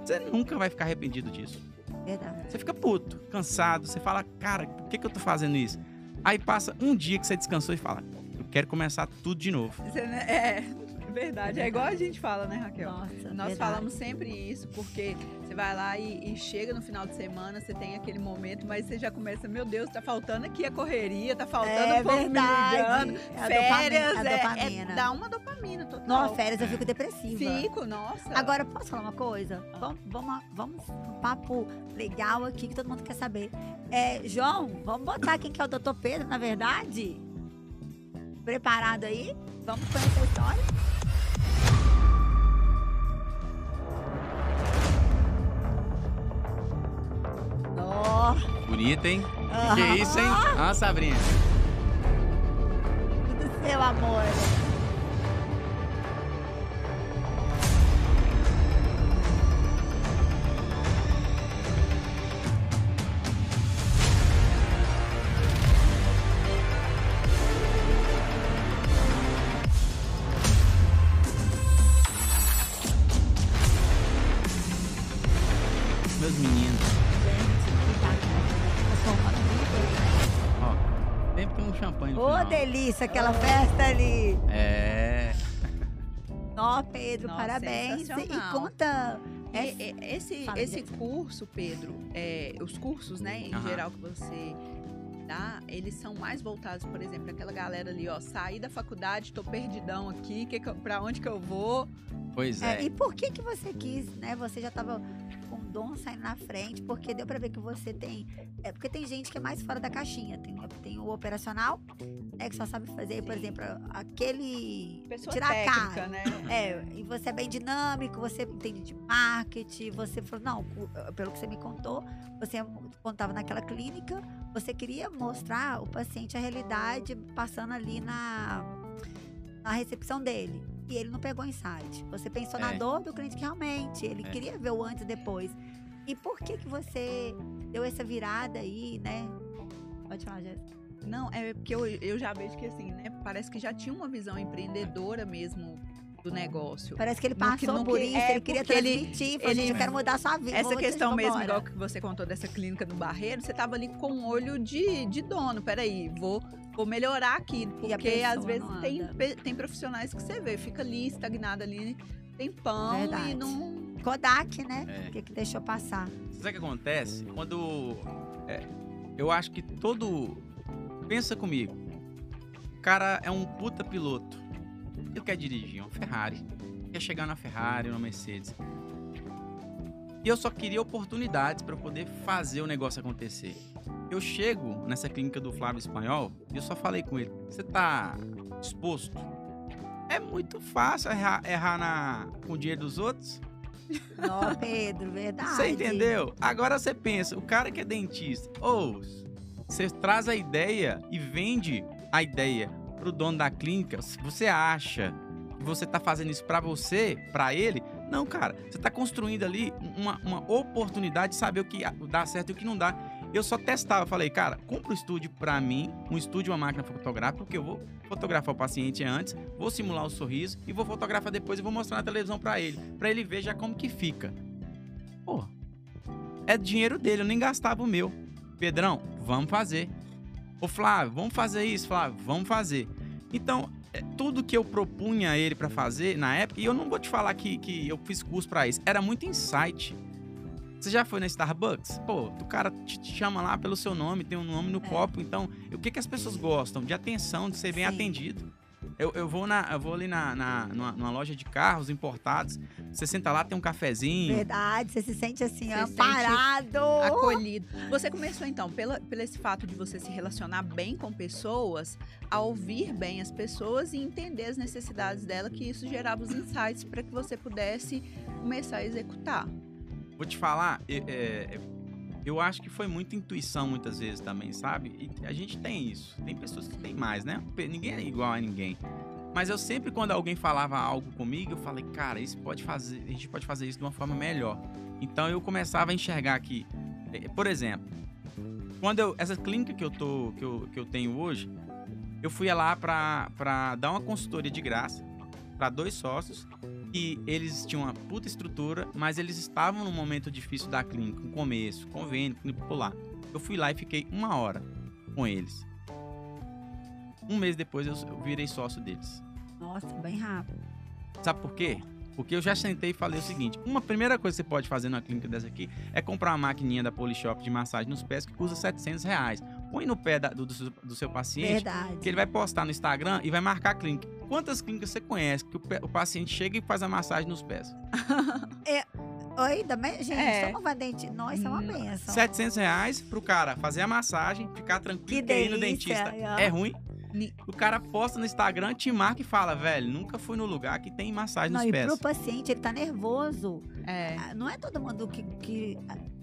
você nunca vai ficar arrependido disso. Verdade. Você fica puto, cansado, você fala, cara, por que, que eu tô fazendo isso? Aí passa um dia que você descansou e fala, eu quero começar tudo de novo. Você, né, É, verdade. É igual a gente fala, né, Raquel? Nossa, Nós verdade. falamos sempre isso, porque você vai lá e, e chega no final de semana, você tem aquele momento, mas você já começa, meu Deus, tá faltando aqui a correria, tá faltando É o povo verdade. me ligando. É a Férias, dopamina, a é, dopamina. é- dá uma dopamina total. Não, férias eu fico depressiva. Fico, nossa. Agora, posso falar uma coisa? Vamos, vamos, vamos um papo legal aqui que todo mundo quer saber. É, João, vamos botar quem que é o doutor Pedro, na verdade? Preparado aí? Vamos conhecer a história? Bonita, hein? aham. Que isso, hein? Ah, Sabrina. Tudo seu amor. Delícia, aquela festa ali. É. Ó, Pedro, Nossa, parabéns. E conta. E- e- esse, Fala, esse curso, Pedro, é, os cursos, né, em Aham. geral que você dá, eles são mais voltados, por exemplo, aquela galera ali, ó, saí da faculdade, tô perdidão aqui, que pra onde que eu vou? Pois É, é. e por que que você quis, né? Você já tava dom saindo na frente, porque deu pra ver que você tem. É porque tem gente que é mais fora da caixinha. Tem, tem o operacional, né? Que só sabe fazer, por exemplo, aquele. Pessoa tirar a técnica, cara. né? É, e você é bem dinâmico, você entende de marketing, você falou, não, o- pelo que você me contou, você contava naquela clínica, você queria mostrar o paciente a realidade passando ali na, na recepção dele. E ele não pegou insight. Você pensou na É. dor do cliente que realmente, ele É. queria ver o antes e depois. E por que que você deu essa virada aí, né? Pode falar, Jéssica. Não, é porque eu, eu já vejo que assim, né, parece que já tinha uma visão empreendedora mesmo do negócio. Parece que ele passou no por isso, é, ele queria porque ele- transmitir, falou, ele- eu quero mudar a sua vida. Essa questão mesmo, vambora. igual que você contou dessa clínica do Barreiro, você tava ali com um olho de, de dono. Peraí, vou, vou melhorar aqui. Porque às vezes tem, tem profissionais que você vê, fica ali, estagnado ali, tempão Verdade. e não, Kodak, né? É. O que, que deixou passar? Sabe o que acontece? Quando. é, eu acho que todo. Pensa comigo. O cara é um puta piloto. Ele quer dirigir uma Ferrari. Quer chegar na Ferrari, na Mercedes. E eu só queria oportunidades para poder fazer o negócio acontecer. Eu chego nessa clínica do Flávio Espanhol e eu só falei com ele: Você tá disposto? É muito fácil errar, errar na, com o dinheiro dos outros. Ó, Pedro, verdade. Você entendeu? Agora você pensa, o cara que é dentista, ou você traz a ideia e vende a ideia pro dono da clínica, você acha que você tá fazendo isso pra você, pra ele, não, cara, você tá construindo ali uma, uma oportunidade de saber o que dá certo e o que não dá. Eu só testava, falei, cara, compra um estúdio pra mim, um estúdio, uma máquina fotográfica, porque eu vou fotografar o paciente antes, vou simular o sorriso e vou fotografar depois e vou mostrar na televisão pra ele, pra ele ver já como que fica. Pô, é dinheiro dele, eu nem gastava o meu. Pedrão, vamos fazer. Ô Flávio, vamos fazer isso, Flávio, vamos fazer. Então, é, tudo que eu propunha a ele pra fazer na época, e eu não vou te falar que, que eu fiz curso pra isso, era muito insight. Você já foi na Starbucks? Pô, o cara te, chama lá pelo seu nome, tem um nome no É. copo. Então, o que, que as pessoas gostam? De atenção, de ser bem Sim. atendido. Eu, eu vou, na, eu vou ali na, na, numa, numa loja de carros importados. Você senta lá, tem um cafezinho. Verdade, você se sente assim, Você sente amparado. acolhido. Você começou então, pela, pelo esse fato de você se relacionar bem com pessoas, a ouvir bem as pessoas e entender as necessidades dela, que isso gerava os insights para que você pudesse começar a executar. Vou te falar, é, é, eu acho que foi muita intuição muitas vezes também, sabe? E a gente tem isso. Tem pessoas que têm mais, né? Ninguém é igual a ninguém. Mas eu sempre, quando alguém falava algo comigo, eu falei, cara, isso pode fazer, a gente pode fazer isso de uma forma melhor. Então eu começava a enxergar que, eh, por exemplo, quando eu, essa clínica que eu tô, que eu, que eu tenho hoje, eu fui lá pra dar uma consultoria de graça para dois sócios que eles tinham uma puta estrutura, mas eles estavam num momento difícil da clínica, no começo, convênio, clínica popular. Eu fui lá e fiquei uma hora com eles. Um mês depois eu virei sócio deles. Nossa, bem rápido. Sabe por quê? Porque eu já sentei e falei o seguinte: uma primeira coisa que você pode fazer numa clínica dessa aqui é comprar uma maquininha da Polishop de massagem nos pés que custa 700 reais. Põe no pé da- do, do seu- do seu paciente Verdade. que ele vai postar no Instagram e vai marcar a clínica. Quantas clínicas você conhece que o, o paciente chega e faz a massagem nos pés? Oi, também, gente, É. toma uma dente. Nossa, é uma Hum, benção. 700 reais pro cara fazer a massagem, ficar tranquilo, que ir no dentista ó. é ruim. O cara posta no Instagram, te marca e fala, velho, nunca fui no lugar que tem massagem Não, nos e pés. pro paciente, ele tá nervoso. É, Ah, Não é todo mundo que, que-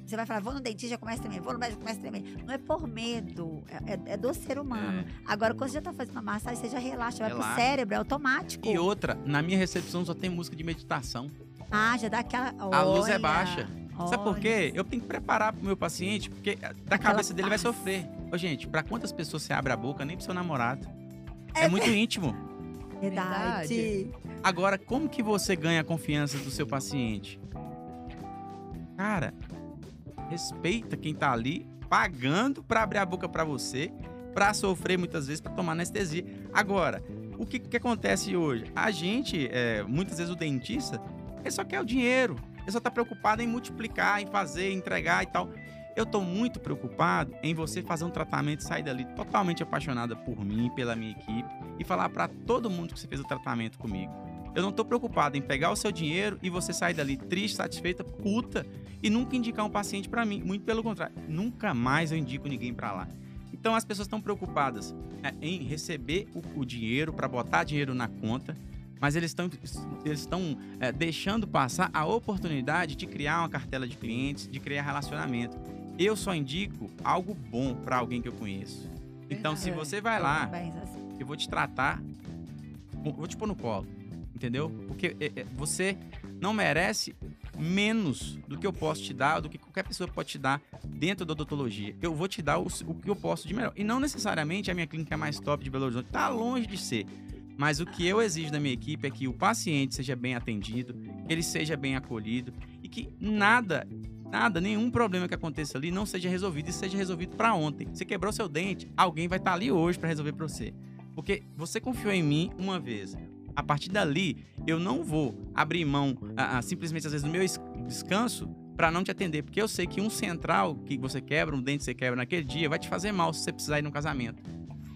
Você vai falar, vou no dentista, já começa a tremer. Vou no médico, começa a tremer. Não é por medo. É, é- é do ser humano. Agora, quando você já tá fazendo uma massagem, você já relaxa. Vai Relaxa. pro cérebro, é automático. E outra, na minha recepção só tem música de meditação. Ah, já dá aquela... A luz é Olha, baixa. Sabe por olha. quê? Eu tenho que preparar pro meu paciente, porque da cabeça dele vai sofrer. Ô, gente, pra quantas pessoas você abre a boca, nem pro seu namorado. É, É muito íntimo. Verdade. Agora, como que você ganha a confiança do seu paciente? Cara, respeita quem tá ali pagando pra abrir a boca pra você, pra sofrer muitas vezes, pra tomar anestesia. Agora, o que, que acontece hoje? A gente, é, muitas vezes o dentista, ele só quer o dinheiro. Ele só tá preocupado em multiplicar, em fazer, entregar e tal. Eu tô muito preocupado em você fazer um tratamento e sair dali totalmente apaixonada por mim, pela minha equipe e falar pra todo mundo que você fez o tratamento comigo. Eu não tô preocupado em pegar o seu dinheiro e você sair dali triste, satisfeita, puta e nunca indicar um paciente pra mim. Muito pelo contrário, nunca mais eu indico ninguém pra lá. Então as pessoas estão preocupadas é, em receber o, o dinheiro pra botar dinheiro na conta, mas eles estão eles estão é, deixando passar a oportunidade de criar uma cartela de clientes, de criar relacionamento. Eu só indico algo bom pra alguém que eu conheço. Então, se você vai lá assim. eu vou te tratar, vou te pôr no colo, entendeu? Porque é, é, você não merece menos do que eu posso te dar, do que qualquer pessoa pode te dar dentro da odontologia. Eu vou te dar o, que eu posso de melhor. E não necessariamente a minha clínica é mais top de Belo Horizonte, tá longe de ser. Mas o que eu exijo da minha equipe é que o paciente seja bem atendido, que ele seja bem acolhido e que nada, nada, nenhum problema que aconteça ali não seja resolvido e seja resolvido para ontem. Você quebrou seu dente, alguém vai estar ali hoje para resolver para você. Porque você confiou em mim uma vez. A partir dali, eu não vou abrir mão, ah, ah, simplesmente às vezes, do meu es- descanso para não te atender. Porque eu sei que um central que você quebra, um dente que você quebra naquele dia, vai te fazer mal se você precisar ir no casamento.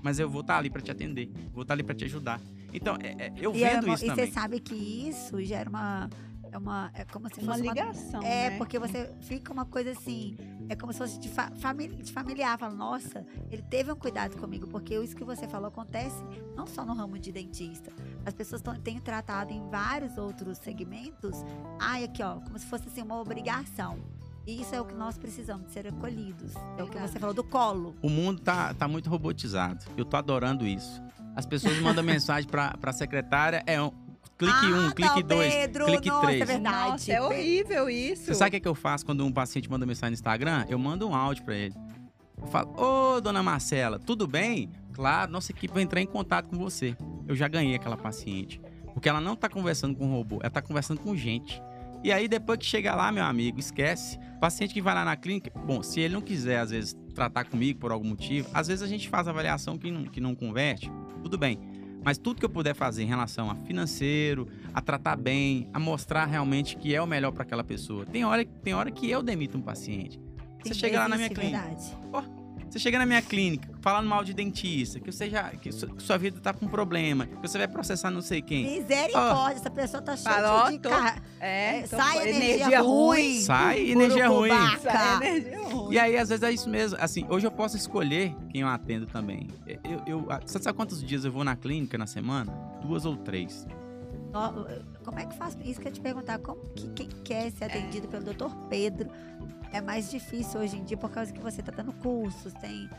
Mas eu vou estar ali para te atender, vou estar ali para te ajudar. Então, é- é- eu E, é vendo uma- isso e você também. sabe que isso gera uma. É, uma, é como se Uma fosse ligação, É, né? porque você fica uma coisa assim. É como se fosse de, fa famili- de familiar. Fala, nossa, ele teve um cuidado comigo. Porque isso que você falou acontece não só no ramo de dentista. As pessoas tão, têm tratado em vários outros segmentos. Ai, aqui, ó, como se fosse assim, uma obrigação. E isso é o que nós precisamos, de ser acolhidos. É o que você falou do colo. O mundo tá, tá muito robotizado. Eu tô adorando isso. As pessoas mandam mensagem pra, pra secretária, é um, clique ah, um, clique não, dois, Pedro, clique nossa, três. É verdade. Nossa, é horrível isso. Você sabe o que, é que eu faço quando um paciente manda mensagem no Instagram? Eu mando um áudio pra ele. Eu falo, ô dona Marcela, tudo bem? Claro, nossa equipe vai entrar em contato com você. Eu já ganhei aquela paciente. Porque ela não tá conversando com robô, ela tá conversando com gente. E aí, depois que chega lá, meu amigo, esquece. Paciente que vai lá na clínica, bom, se ele não quiser, às vezes, tratar comigo por algum motivo, às vezes a gente faz avaliação que não, que não converte, tudo bem. Mas tudo que eu puder fazer em relação a financeiro, a tratar bem, a mostrar realmente que é o melhor para aquela pessoa. Tem hora, tem hora que eu demito um paciente. Você chega lá na minha existe, clínica. verdade. Você chega na minha clínica, falando mal de dentista, que você já, que sua, vida tá com problema, que você vai processar não sei quem. Misericórdia, essa pessoa tá cheia de tô- car... É, então, Sai energia, energia ruim. Sai energia ruim. Sai energia ruim. E aí, às vezes, é isso mesmo. Assim, hoje eu posso escolher quem eu atendo também. Eu, eu, você sabe quantos dias eu vou na clínica na semana? Duas ou três. Como é que faz? Isso que eu ia te perguntar. Como que quem quer ser atendido pelo doutor Pedro é mais difícil hoje em dia por causa que você está dando cursos, tem.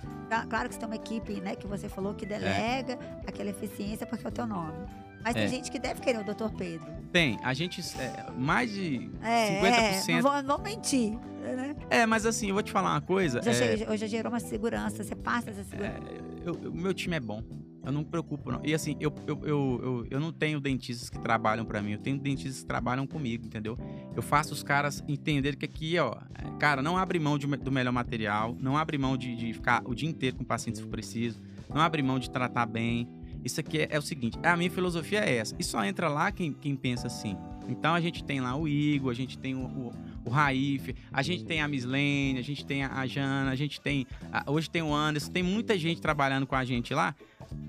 Claro que você tem uma equipe, né, que você falou que delega aquela eficiência porque é o teu nome. Mas É. tem gente que deve querer o doutor Pedro. Tem, a gente. é, mais de É, 50%. é, não, vou, não vou mentir. Né? É, mas assim, eu vou te falar uma coisa. Já, é, hoje já gerou uma segurança, você passa essa segurança. É, eu- o meu time é bom. Eu não me preocupo, não. E assim, eu, eu, eu, eu, eu não tenho dentistas que trabalham pra mim. Eu tenho dentistas que trabalham comigo, entendeu? Eu faço os caras entenderem que aqui, ó, é, cara, não abre mão de do melhor material, não abre mão de, de ficar o dia inteiro com o paciente se for preciso, não abre mão de tratar bem. Isso aqui é, é o seguinte, a minha filosofia é essa. E só entra lá quem, quem pensa assim. Então a gente tem lá o Igor, a gente tem o, o, o Raif, a gente tem a Mislene, a gente tem a, a Jana, a gente tem. a- hoje tem o Anderson, tem muita gente trabalhando com a gente lá,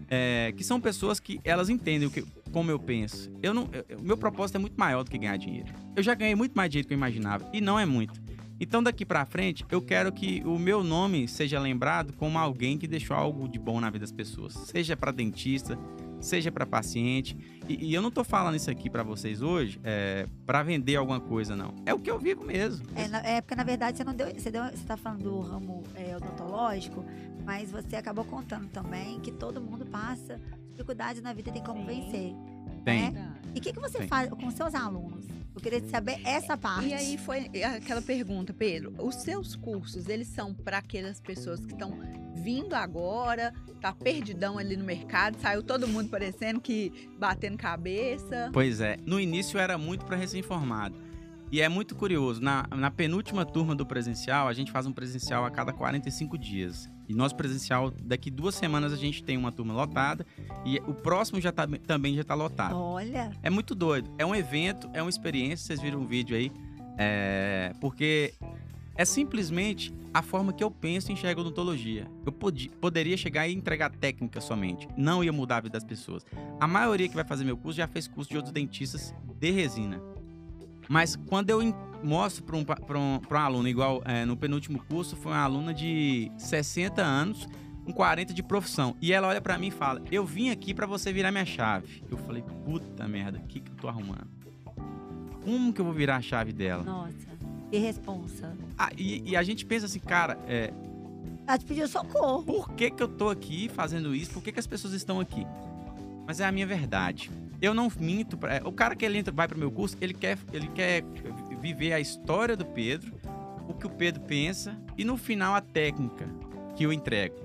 é, que são pessoas que elas entendem o que, como eu penso. Eu não, eu- meu propósito é muito maior do que ganhar dinheiro. Eu já ganhei muito mais dinheiro do que eu imaginava, e não é muito. Então daqui pra frente, eu quero que o meu nome seja lembrado como alguém que deixou algo de bom na vida das pessoas, seja pra dentista, seja pra paciente. E, e eu não tô falando isso aqui pra vocês hoje é, para vender alguma coisa, não. É o que eu vivo mesmo. É, na- é porque na verdade você não deu. Você, deu, você tá falando do ramo é, odontológico, mas você acabou contando também que todo mundo passa dificuldades na vida e tem como Sim. vencer. Tem. né? E o que, que você Tem. faz com seus alunos? Eu queria saber essa parte. E aí foi aquela pergunta, Pedro. Os seus cursos, eles são para aquelas pessoas que estão vindo agora, tá perdidão ali no mercado, saiu todo mundo parecendo que batendo cabeça. Pois é, no início era muito para recém-formado. E é muito curioso, na, na penúltima turma do presencial, a gente faz um presencial a cada 45 dias. E nosso presencial, daqui duas semanas a gente tem uma turma lotada e o próximo já tá, também já tá lotado. Olha, É muito doido. É um evento, é uma experiência. Vocês viram um vídeo aí. É, porque é simplesmente a forma que eu penso e enxergo odontologia. Eu podi- poderia chegar e entregar técnica somente. Não ia mudar a vida das pessoas. A maioria que vai fazer meu curso já fez curso de outros dentistas de resina. Mas quando eu mostro para um, pra um, pra um aluno, igual é, no penúltimo curso, foi uma aluna de 60 anos, com 40 de profissão. E ela olha para mim e fala: Eu vim aqui para você virar minha chave. Eu falei: Puta merda, o que, que eu tô arrumando? Como que eu vou virar a chave dela? nossa, que responsa. Ah, e, e a gente pensa assim, cara, é, Ela te pediu socorro. por que, que eu tô aqui fazendo isso? Por que, que as pessoas estão aqui? Mas é a minha verdade. Eu não minto. Pra... O cara que ele entra, vai pro meu curso, ele quer, ele quer viver a história do Pedro, o que o Pedro pensa e no final a técnica que eu entrego.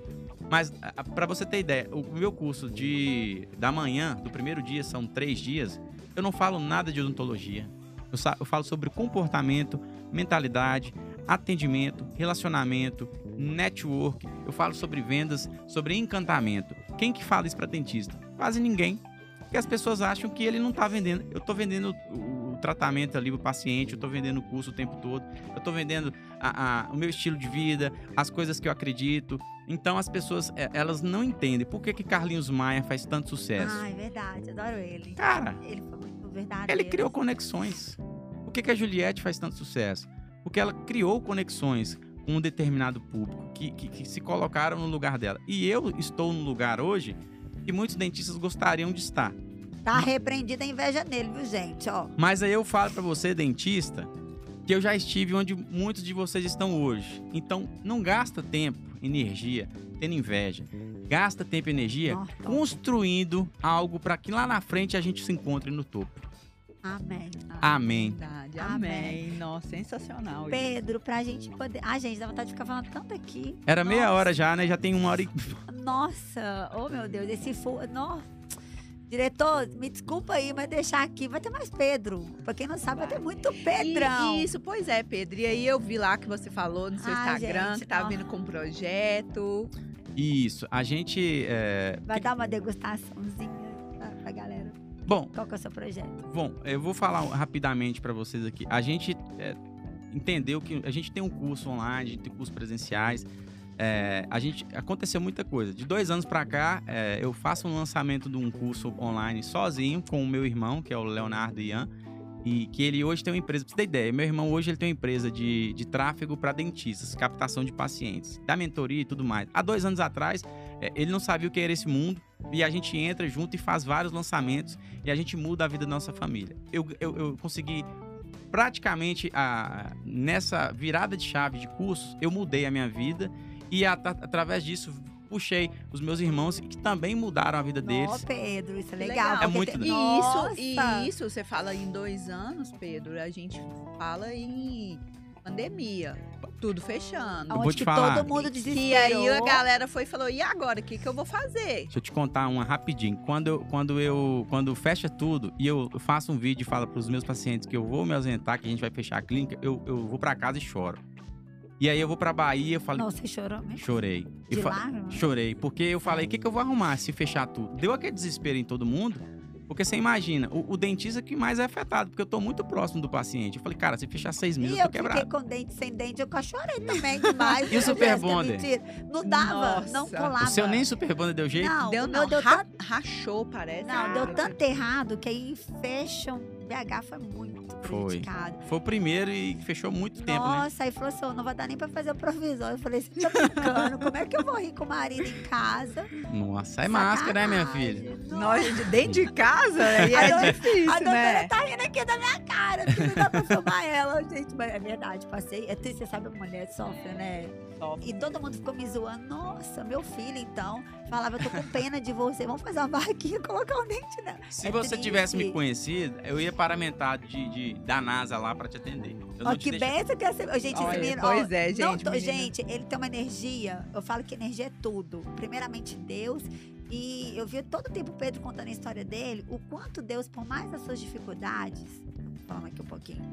Mas para você ter ideia, o meu curso de da manhã, do primeiro dia, são três dias. Eu não falo nada de odontologia. Eu, eu falo sobre comportamento, mentalidade, atendimento, relacionamento, network. Eu falo sobre vendas, sobre encantamento. Quem que fala isso para dentista? Quase ninguém. Porque as pessoas acham que ele não tá vendendo. Eu tô vendendo o, tratamento ali, o paciente, eu tô vendendo o curso o tempo todo, eu tô vendendo a- a- o meu estilo de vida, as coisas que eu acredito. Então as pessoas, é, elas não entendem por que, que Carlinhos Maia faz tanto sucesso. Ah, é verdade, adoro ele. Cara, Ele foi muito verdadeiro. ele criou conexões. Por que, que a Juliette faz tanto sucesso? Porque ela criou conexões com um determinado público que, que, que se colocaram no lugar dela. E eu estou no lugar hoje que muitos dentistas gostariam de estar. Tá repreendida a inveja nele, viu, gente? Ó, Mas aí eu falo pra você, dentista, que eu já estive onde muitos de vocês estão hoje. Então, não gasta tempo, energia, tendo inveja. Gasta tempo e energia construindo algo para que lá na frente a gente se encontre no topo. Amém. Amém. Verdade, Amém. amém. Nossa, sensacional. isso. Pedro, pra gente poder. Ai, gente, dá vontade de ficar falando tanto aqui. Era meia Nossa. hora já, né? Já tem uma hora e. Nossa, oh meu Deus, esse fu... Nó. Diretor, me desculpa aí, mas deixar aqui. Vai ter mais Pedro. Pra quem não sabe, vai, ter muito Pedrão. E- Isso, pois é, Pedro. E aí eu vi lá que você falou no seu Ai, Instagram gente, que tava ó. vindo com um projeto. Isso. A gente. é, Vai dar uma degustaçãozinha. Bom, Qual que é o seu projeto? Bom, eu vou falar rapidamente para vocês aqui. A gente é, entendeu que a gente tem um curso online, a gente tem cursos presenciais. É, a gente aconteceu muita coisa. De dois anos para cá, é, eu faço um lançamento de um curso online sozinho com o meu irmão, que é o Leonardo Ian, e que ele hoje tem uma empresa. Pra você ter ideia, meu irmão hoje ele tem uma empresa de, de tráfego para dentistas, captação de pacientes, da mentoria e tudo mais. Há dois anos atrás, ele não sabia o que era esse mundo e a gente entra junto e faz vários lançamentos e a gente muda a vida da nossa família. Eu, eu, eu consegui praticamente a, nessa virada de chave de cursos, eu mudei a minha vida e a- a- através disso puxei os meus irmãos que também mudaram a vida Ó, deles. Pedro, isso é Legal. legal. É muito legal. E Nossa! isso, e isso, você fala em dois anos, Pedro, a gente fala em pandemia. Tudo fechando. Eu vou Onde te que falar. todo mundo E desesperou. aí a galera foi e falou: e agora? O que, que eu vou fazer? Deixa eu te contar uma rapidinho. Quando eu, quando eu, quando fecha tudo e eu faço um vídeo e falo para os meus pacientes que eu vou me ausentar, que a gente vai fechar a clínica, eu, eu vou para casa e choro. E aí eu vou para Bahia, eu falo, Não, você chorou mesmo? chorei. E De fa- lágrimas? Chorei, porque eu falei, o que, que eu vou arrumar se fechar tudo? Deu aquele desespero em todo mundo, porque você imagina, o, o dentista que mais é afetado, porque eu tô muito próximo do paciente. Eu falei, cara, se fechar seis meses, E eu eu tô fiquei quebrado. com dente sem dente, eu chorei também demais. E o Super Jéssica, Bonder? Não dava, não Nossa. colava. O seu nem super banda deu jeito? Não, deu não, deu ra- rachou, parece. não, deu tanto errado que aí fecham. BH foi muito Foi. prejudicado. Foi o primeiro e fechou muito tempo, né? Nossa, aí falou assim, "Ô, não vai dar nem pra fazer o provisório. Eu falei, você tá brincando? Como é que eu vou rir com o marido em casa? Nossa, é máscara, né, minha filha? Nós, dentro de casa, aí é difícil, A doutora né? tá rindo aqui da minha cara, porque não dá pra filmar ela, gente. Mas é verdade, passei. É triste, você sabe, a mulher sofre, né? E todo mundo ficou me zoando. Nossa, meu filho, então, falava, eu tô com pena de você. Vamos fazer uma barraquinha e colocar um dente nela. Se É você triste. tivesse me conhecido, eu ia paramentado de, de, da NASA lá pra te atender. Eu Ó, que benção que é esse... Ô, Gente, esse Olha, menino... ó, pois é, gente. não tô- menino. gente, ele tem uma energia. Eu falo que energia é tudo. Primeiramente, Deus. E eu vi todo o tempo o Pedro contando a história dele, o quanto Deus, por mais as suas dificuldades, falando aqui um pouquinho,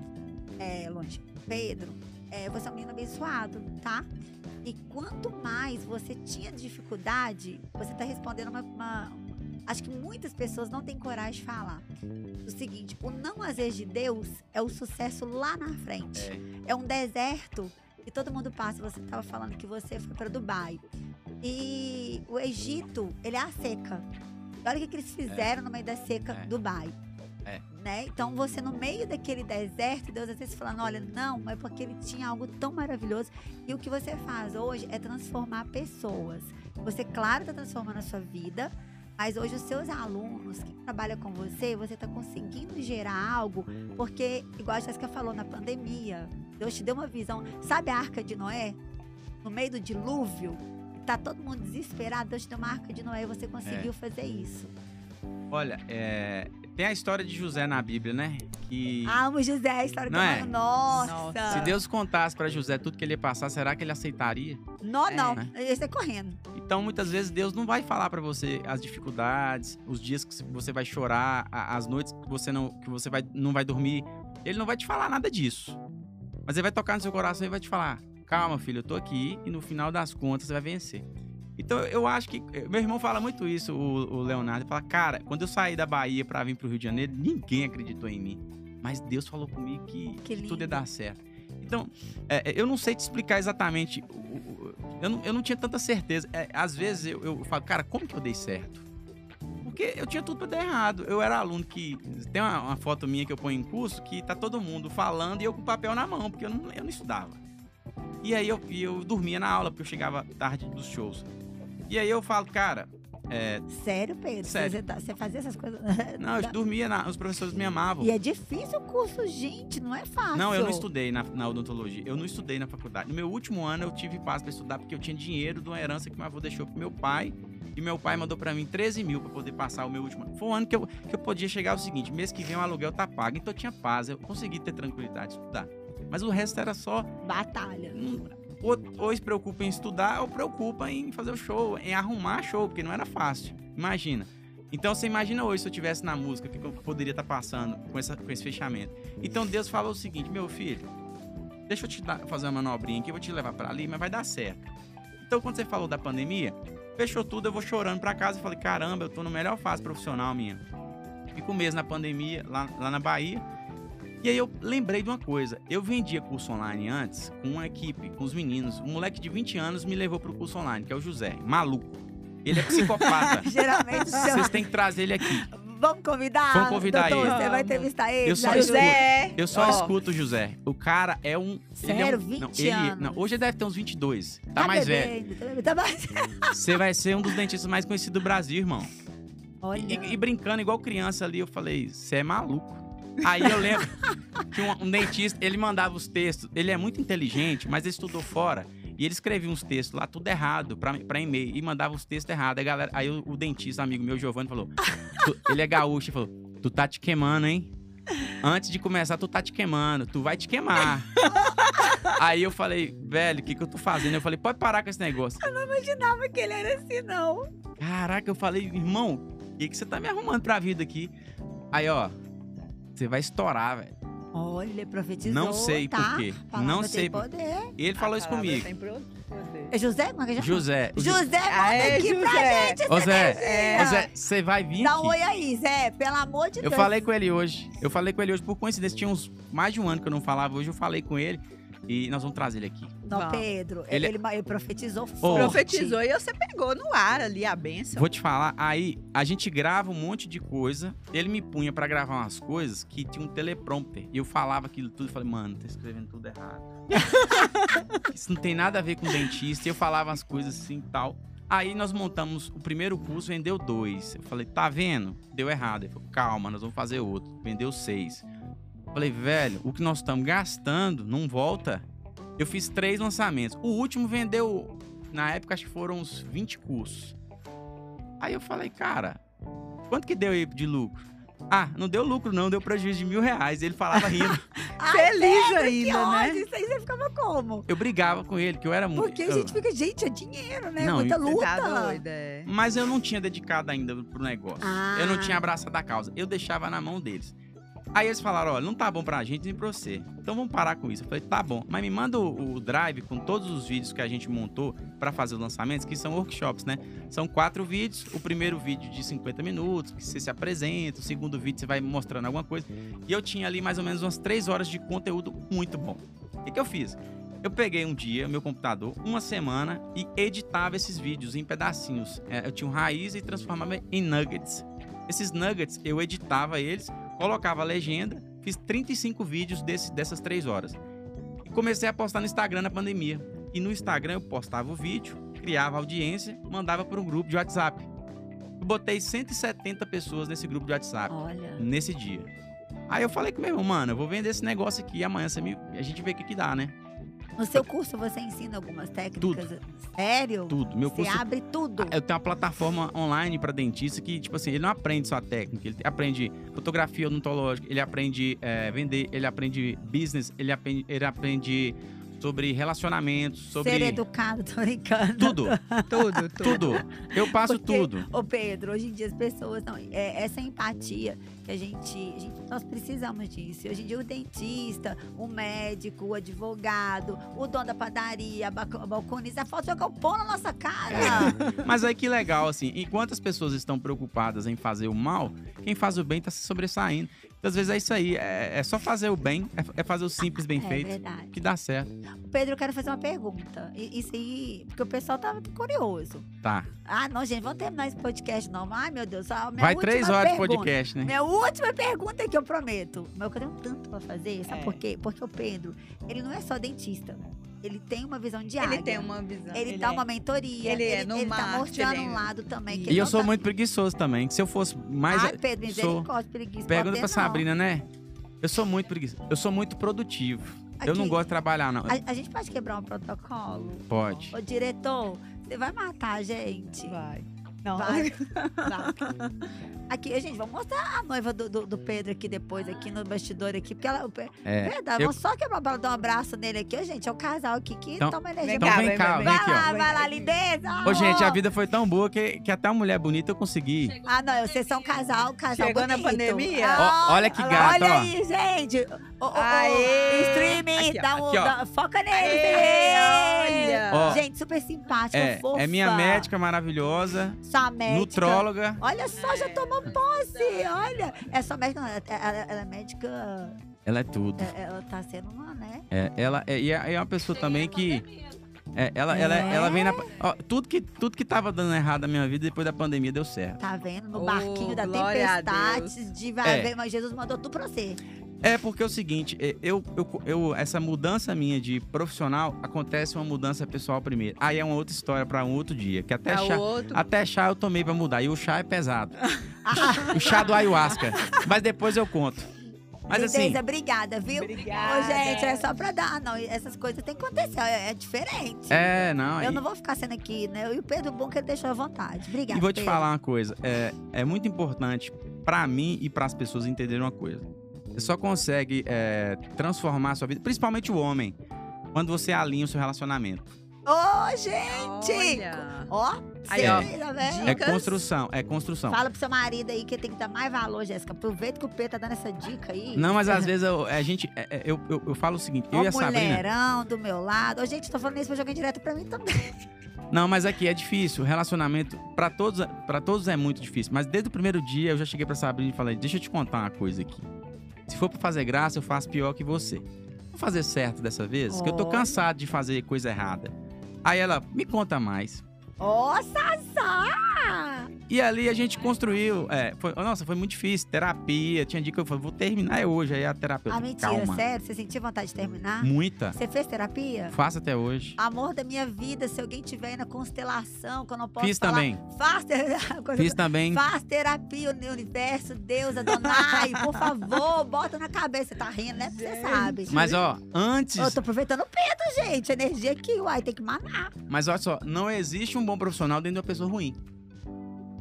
é, longe, Pedro, é, você é um menino abençoado, tá? E quanto mais você tinha dificuldade, você tá respondendo uma, uma- Acho que muitas pessoas não têm coragem de falar. O seguinte, o não vezes de Deus é o sucesso lá na frente. É. É um deserto e todo mundo passa. Você estava falando que você foi para Dubai. E o Egito, ele é a seca. Olha o que, que eles fizeram no meio da seca, É. Dubai. É. Né? Então, você no meio daquele deserto, Deus às vezes falando, olha, não, é porque ele tinha algo tão maravilhoso. E o que você faz hoje é transformar pessoas. Você, claro, está transformando a sua vida, mas hoje os seus alunos que trabalham com você, você está conseguindo gerar algo, porque, igual a Jéssica falou, na pandemia, Deus te deu uma visão. Sabe a arca de Noé? No meio do dilúvio? Tá todo mundo desesperado, Deus te deu uma arca de Noé e você conseguiu fazer isso. Olha, é, tem a história de José na Bíblia, né? Que Amo José, a história Não do é? Nossa! Nossa. se Deus contasse pra José tudo que ele ia passar, será que ele aceitaria? Não, É, não. né? Ele ia sair correndo. Então, muitas vezes, Deus não vai falar pra você as dificuldades, os dias que você vai chorar, as noites que você não, que você vai, não vai dormir. Ele não vai te falar nada disso. Mas ele vai tocar no seu coração e vai te falar: calma, filho, eu tô aqui e no final das contas você vai vencer. Então eu acho que. Meu irmão fala muito isso, o, o Leonardo. Ele fala, cara, quando eu saí da Bahia pra vir pro Rio de Janeiro, ninguém acreditou em mim. Mas Deus falou comigo que, Que tudo ia dar certo. Então, é, eu não sei te explicar exatamente. Eu não, eu não tinha tanta certeza. É, às vezes eu, eu falo, cara, como que eu dei certo? Porque eu tinha tudo pra dar errado. Eu era aluno que. Tem uma, uma foto minha que eu ponho em curso que tá todo mundo falando e eu com o papel na mão, porque eu não, eu não estudava. E aí eu, eu dormia na aula, porque eu chegava tarde dos shows. E aí eu falo, cara, é, Sério, Pedro? Sério. Você, tá- você fazia essas coisas? não, eu dormia, na- os professores me amavam. E é difícil o curso, gente, não é fácil. Não, eu não estudei na, na odontologia. Eu não estudei na faculdade. No meu último ano eu tive paz pra estudar porque eu tinha dinheiro de uma herança que meu avô deixou pro meu pai. E meu pai mandou pra mim 13 mil pra poder passar o meu último ano. Foi um ano que eu, que eu podia chegar ao seguinte: mês que vem o aluguel tá pago. Então eu tinha paz, eu consegui ter tranquilidade de estudar. Mas o resto era só. Batalha. hum, Ou, ou se preocupa em estudar, ou preocupa em fazer o show, em arrumar show, porque não era fácil. Imagina. Então você imagina hoje se eu estivesse na música, o que eu poderia estar passando com, essa, com esse fechamento. Então Deus falou o seguinte, meu filho, deixa eu te dar- fazer uma manobrinha aqui, eu vou te levar pra ali, mas vai dar certo. Então quando você falou da pandemia, fechou tudo, eu vou chorando pra casa e falei, caramba, eu tô no melhor fase profissional minha. Fico um mês na pandemia, lá, lá na Bahia. E aí eu lembrei de uma coisa. Eu vendia curso online antes com uma equipe, com os meninos. Um moleque de 20 anos me levou pro curso online, que é o José. Maluco. Ele é psicopata. Geralmente, Vocês têm que trazer ele aqui. vamos convidar? Vamos convidar doutor, ele. Você vai entrevistar ele? Eu só escuto. José. Eu só ó, escuto o José. O cara é um. ele é Sério? um, 20 não, ele, anos? não, hoje ele deve ter uns 22. Tá, mais velho. bebendo, tá bebendo, Tá mais... Você vai ser um dos dentistas mais conhecidos do Brasil, irmão. Olha, E, e brincando igual criança ali, eu falei, você é maluco. Aí eu lembro que um, um dentista, ele mandava os textos, ele é muito inteligente, mas ele estudou fora. E ele escrevia uns textos lá, tudo errado, pra, pra e-mail, e mandava os textos errados. Aí, galera, aí o, o dentista, amigo meu, Giovanni, falou: "Tu- ele é gaúcho, ele falou: Tu tá te queimando, hein? Antes de começar, tu tá te queimando, tu vai te queimar. aí eu falei, velho, o que, que eu tô fazendo? Eu falei, pode parar com esse negócio. não imaginava que ele era assim, não. Caraca, eu falei, irmão, o que, que você tá me arrumando pra vida aqui? Aí, ó, você vai estourar, velho. Olha, ele profetizou, Não sei tá? por quê. Palavra Não sei. por- poder. Ele falou a isso comigo. tem pro- poder. É José? Como é que já José. José, manda Aê, aqui pra José. gente. Ô, Zé, energia. ô, Zé, você vai vir Dá um oi aí, Zé. Pelo amor de Eu Deus. falei com ele hoje. Eu falei com ele hoje por coincidência. Tinha uns mais de um ano que eu não falava. Hoje eu falei com ele e nós vamos trazer ele aqui. Não, Vamos. Pedro, Ele- ele, ele profetizou forte. Profetizou e você pegou no ar ali a benção. Vou te falar, aí a gente grava um monte de coisa. Ele me punha pra gravar umas coisas que tinha um teleprompter. E eu falava aquilo tudo. Eu falei, mano, tá escrevendo tudo errado. Isso não tem nada a ver com dentista. E eu falava as coisas assim e tal. Aí nós montamos o primeiro curso, vendeu dois. Eu falei, tá vendo? Deu errado. Ele falou, calma, nós vamos fazer outro. Vendeu seis. Falei, velho, o que nós estamos gastando não volta. Eu fiz três lançamentos. O último vendeu, na época, acho que foram uns 20 cursos. Aí eu falei, cara, quanto que deu aí de lucro? Ah, não deu lucro não, deu prejuízo de mil reais. Ele falava rindo. Ai, Feliz que ainda, ódio. né? Isso aí você ficava como? Eu brigava com ele, que eu era muito... Porque a eu- gente fica, gente, é dinheiro, né? Não, Muita luta. tá doida, é. Mas eu não tinha dedicado ainda pro negócio. Ah. Eu não tinha abraçado a causa. Eu deixava na mão deles. Aí eles falaram, olha, não tá bom pra gente nem pra você. Então vamos parar com isso. Eu falei, tá bom. Mas me manda o, o drive com todos os vídeos que a gente montou pra fazer os lançamentos, que são workshops, né? São quatro vídeos. O primeiro vídeo de 50 minutos, que você se apresenta. O segundo vídeo você vai mostrando alguma coisa. E eu tinha ali mais ou menos umas três horas de conteúdo muito bom. O que, que eu fiz? Eu peguei um dia, meu computador, uma semana, e editava esses vídeos em pedacinhos. É, eu tinha um raiz e transformava em nuggets. Esses nuggets, eu editava eles, colocava a legenda, fiz 35 vídeos desse, dessas três horas. E comecei a postar no Instagram na pandemia. E no Instagram eu postava o vídeo, criava audiência, mandava para um grupo de WhatsApp. Eu botei 170 pessoas nesse grupo de WhatsApp Olha. nesse dia. Aí eu falei com meu irmão, mano, eu vou vender esse negócio aqui amanhã você me... a gente vê o que, que dá, né? No seu curso você ensina algumas técnicas? Sério? Tudo. Meu Você curso abre tudo. Eu tenho uma plataforma online para dentista que, tipo assim, ele não aprende só a técnica, ele aprende fotografia odontológica, ele aprende é, vender, ele aprende business, ele aprende, ele aprende sobre relacionamentos, sobre Ser educado, tô brincando. tudo, Tudo, tudo. tudo. Eu passo Porque, tudo. Ô Pedro, hoje em dia as pessoas não, é, essa empatia que a gente, a gente- nós precisamos disso. Hoje em dia o dentista, o médico, o advogado, o dono da padaria, a balconista, falta jogar o pão na nossa cara. Mas aí que legal, assim, enquanto as pessoas estão preocupadas em fazer o mal, quem faz o bem tá se sobressaindo. Às vezes é isso aí, é, é só fazer o bem, é, é fazer o simples bem é feito, verdade. que dá certo. Pedro, eu quero fazer uma pergunta. Isso aí, porque o pessoal tava curioso. Tá. Ah, não, gente, vamos terminar esse podcast, não. Ai, meu Deus, Vai três horas de podcast, né? Minha última pergunta que eu prometo. Mas eu tenho tanto pra fazer, sabe É. por quê? Porque o Pedro, ele não é só dentista. Ele tem uma visão de Ele área. tem uma visão. Ele, dá é- uma mentoria. ele é no ele tá mostrando ele é- um lado também. Que E ele eu sou tá... muito preguiçoso também. que Se eu fosse mais. Ai, Pedro, sou- misericórdia, preguiça. Pergunta pra. Sabrina, né? Eu sou muito preguiçoso. Eu sou muito produtivo. Eu não Aqui, gosto de trabalhar, não. A, a gente pode quebrar um protocolo? Pode. Ô, diretor, você vai matar a gente? Vai. Não. Vai. Vai. Aqui, gente, vamos mostrar a noiva do, do, do Pedro aqui depois, aqui no bastidor aqui, porque ela. É. Verdade, eu- vamos só quebrar pra dar um abraço nele aqui. Gente, é o casal aqui que Então- toma energia. Então cá, vem vem, cá, vem, vem vai aqui, lá, ó. vai lá, lindeza. Ô, gente, a vida foi tão boa que, que até uma mulher bonita eu consegui. Ah, não, vocês são um casal, um casal Chegou na bonito. pandemia? Ah, Ó, olha que gato, Olha ó. aí, gente. Ô, ô, Aê. Streaming, Aqui, dá um, aqui, dá- foca nele. Aê, olha. Gente, super simpática, É, fofa. é minha médica maravilhosa, Sua médica. nutróloga. Olha só, já tomou posse, olha. É sua médica, não, ela, ela- ela é médica, Ela é tudo. é- ela tá sendo uma, né? É, ela é, e é é uma pessoa também que. é, ela, ela, É? ela vem na. ó, tudo, que, tudo que tava dando errado na minha vida depois da pandemia deu certo. Tá vendo? No Oh, barquinho da glória a tempestade, de vai É. ver, mas Jesus mandou tudo pra você. É porque é o seguinte, é, eu, eu, eu- essa mudança minha de profissional acontece uma mudança pessoal primeiro. Aí é uma outra história pra um outro dia, que até Pra chá, outro. até chá eu tomei pra mudar. E o chá é pesado. o chá do ayahuasca. Mas depois eu conto. Mas assim, obrigada, viu? Obrigada. Ô, gente, é só pra dar. Não, essas coisas têm que acontecer. É, é diferente. é, não. Eu e- não vou ficar sendo aqui, né? E o Pedro Bom que ele deixou à vontade. Obrigada. E vou te Pedro. falar uma coisa, é, é muito importante pra mim e para as pessoas entenderem uma coisa. Você só consegue é, transformar a sua vida, principalmente o homem, quando você alinha o seu relacionamento. Ô, gente! Olha. Ó, Aí, ó, vendo? É construção, é construção. Fala pro seu marido aí que tem que dar mais valor, Jéssica. Aproveita que o Pedro tá dando essa dica aí. Não, mas às vezes eu, a gente, é, é, eu, eu, eu falo o seguinte, eu e a Sabrina. mulherão do meu lado. Ô, gente, tô falando isso pra jogar direto pra mim também. Não, mas aqui é difícil. Relacionamento, pra todos, para todos é muito difícil. Mas desde o primeiro dia eu já cheguei pra Sabrina e falei: deixa eu te contar uma coisa aqui. Se for pra fazer graça, eu faço pior que você. Vou fazer certo dessa vez, que eu tô cansado de fazer coisa errada. Aí ela, me conta mais. Ó, Sassá! E ali a gente construiu. É, foi- nossa, foi muito difícil. Terapia. Tinha dia que eu falei, vou terminar é hoje. Aí a terapeuta. Ah, mentira, calma. sério? Você sentiu vontade de terminar? Muita. Você fez terapia? Faço até hoje. Amor da minha vida, se alguém tiver aí na constelação, que eu não posso Fiz falar. também. Faz, ter- coisa- Fiz também. Faz terapia no universo, Deus, Adonai, por favor, bota na cabeça. Você tá rindo, né? Porque Você sabe. Mas ó, antes. Eu tô aproveitando o Pedro, gente. Energia aqui, uai, tem que manar. Mas olha só, não existe um bom profissional dentro de uma pessoa ruim.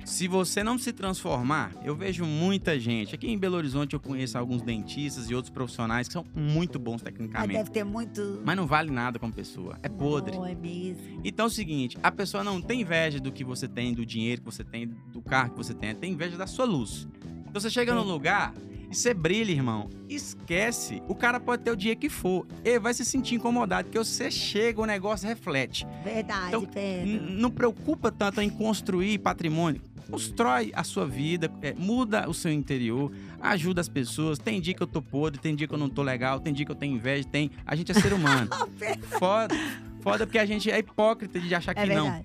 Se você não se transformar, eu vejo muita gente. Aqui em Belo Horizonte eu conheço alguns dentistas e outros profissionais que são muito bons Mas tecnicamente. deve ter muito. Mas não vale nada como pessoa. É podre. Não, é mesmo. Então é o seguinte, a pessoa não tem inveja do que você tem, do dinheiro que você tem, do carro que você tem, tem inveja da sua luz. Então você chega num lugar você brilha, irmão. Esquece. O cara pode ter o dia que for. Ele vai se sentir incomodado, porque você chega, o negócio reflete. Verdade, Então, Pedro. Não preocupa tanto em construir patrimônio. Constrói a sua vida, é, muda o seu interior, ajuda as pessoas. Tem dia que eu tô podre, tem dia que eu não tô legal, tem dia que eu tenho inveja, tem. A gente é ser humano. foda, foda porque a gente é hipócrita de achar É que não.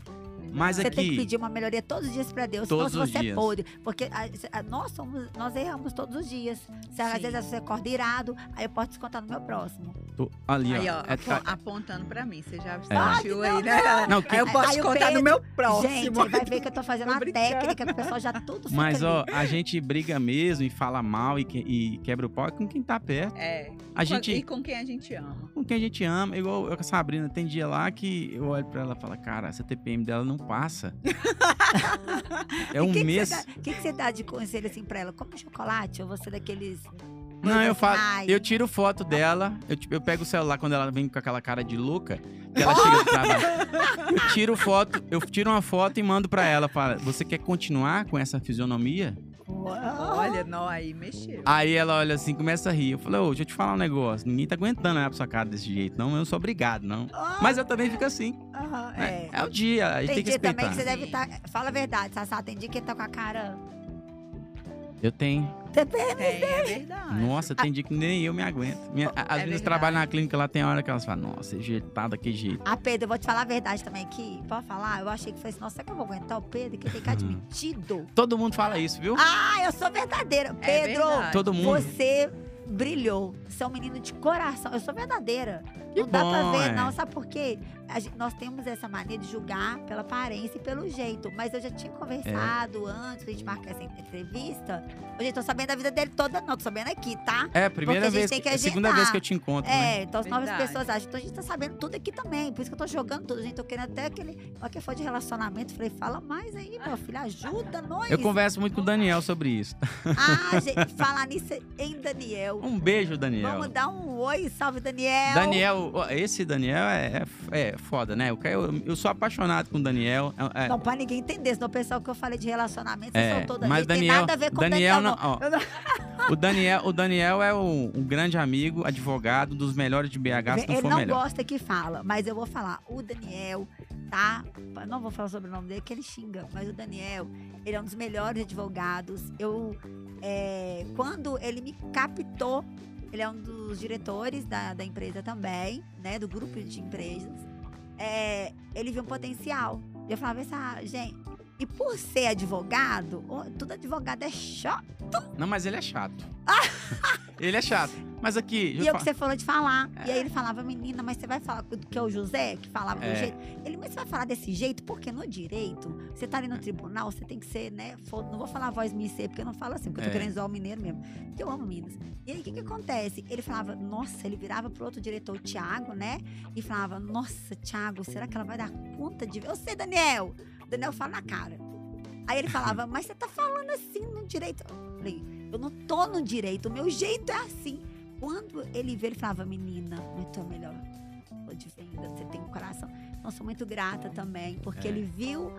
Mas Você tem que aqui, pedir uma melhoria todos os dias pra Deus, Todos senão você é dias. podre. Porque a- a- nós somos, nós erramos todos os dias. Se às vezes você acorda irado, aí eu posso descontar no meu próximo. tô ali, Aí, ó. ó, É- apo- apontando pra mim. Você já É. sentiu aí, né? Não, que- Aí eu posso Aí contar Pedro- no meu próximo. Gente, vai ver que eu tô fazendo uma técnica que o pessoal já tudo mas ó, a gente briga mesmo e fala mal e, que- e quebra o pau com quem tá perto. É. A gente, E com quem a gente ama. com quem a gente ama, igual eu com a Sabrina, tem dia lá que eu olho pra ela e falo, cara, essa TPM dela não passa. é um que mês. O que, que você dá de conselho assim pra ela? Come chocolate ou você daqueles Não, eu falo. Ai. Eu tiro foto dela, eu, eu pego o celular quando ela vem com aquela cara de louca, que ela chega do trabalho. Eu tiro foto, eu tiro uma foto e mando pra ela. Fala, você quer continuar com essa fisionomia? Olha, não, aí mexeu. Aí ela olha assim, começa a rir. Eu falei, ô, deixa eu te falar um negócio. Ninguém tá aguentando olhar pra sua cara desse jeito, não. Eu não sou obrigado, não. Mas eu também fico assim. Aham, né? é. É o dia, a gente Tem tem que dia também respeitar. que você deve estar. Fala a verdade, Sassá. Tem dia que tá com a cara. Eu tenho. TPM. Tem, é verdade. Nossa, tem dia que nem eu me aguento. Minha, a- as É meninas trabalham na clínica lá, tem hora que elas falam, nossa, jeito tá daquele jeito. Ah, Pedro, eu vou te falar a verdade também aqui. Pode falar? Eu achei que foi assim, nossa, será que eu vou aguentar o Pedro? Que tem Hum. metido. Todo mundo fala isso, viu? Ah, eu sou verdadeira. É Pedro, verdade. Todo mundo. você brilhou. Você é um menino de coração. Eu sou verdadeira. Que não dá pra bom, ver, é. não. Sabe por quê? A gente- nós temos essa mania de julgar pela aparência e pelo jeito. Mas eu já tinha conversado antes da gente marcar essa entrevista. Hoje eu tô sabendo da vida dele toda, não. Tô sabendo aqui, tá? É, a primeira a vez, tem que é a segunda vez que eu te encontro, né? É, então as novas pessoas acham. Então a gente tá sabendo tudo aqui também. Por isso que eu tô jogando tudo. Gente, tô querendo até aquele. Ó, que for de relacionamento. Falei, fala mais aí, meu filho. Ajuda nós. Eu converso muito com o Daniel sobre isso. Ah, gente, falar nisso em Daniel. Um beijo, Daniel. Vamos dar um oi, salve Daniel. Daniel, esse Daniel é, é, é foda, né? Eu, eu, eu sou apaixonado com o Daniel. é- é- Não, pra ninguém entender, senão o pessoal que eu falei de relacionamento, É, vocês são toda mas vez. Tem Daniel- nada a ver com Daniel o Daniel, não- não. ó. O, Daniel, o Daniel é um, um grande amigo, advogado, dos melhores de BH, se não Ele for não melhor. gosta que fala, mas eu vou falar. O Daniel, tá? Não vou falar sobre o nome dele, que ele xinga. Mas o Daniel, ele é um dos melhores advogados. Eu, é, quando ele me captou, ele é um dos diretores da, da empresa também, né? Do grupo de empresas. É, ele viu um potencial. Eu falava assim, ah, gente... E por ser advogado, todo advogado é chato. Não, mas ele é chato. ele é chato. Mas aqui, E é o que você falou de falar. E aí ele falava, menina, mas você vai falar que é o José, que falava É. do jeito. Ele, mas você vai falar desse jeito? Porque no direito, você tá ali no tribunal, você tem que ser, né? Não vou falar a voz minha ser, porque eu não falo assim, porque eu tô É. querendo zoar o mineiro mesmo. Porque eu amo Minas. E aí, o que que acontece? Ele falava, nossa, ele virava pro outro diretor, o Thiago, né? E falava, nossa, Thiago, será que ela vai dar conta de. Eu sei, Daniel! Daniel fala na cara. Aí ele falava, mas você tá falando assim no direito. Eu falei, eu não tô no direito, o meu jeito é assim. Quando ele veio, ele falava, menina, muito melhor. Tô de venda, você tem um coração. Então, sou muito grata também, porque É. ele viu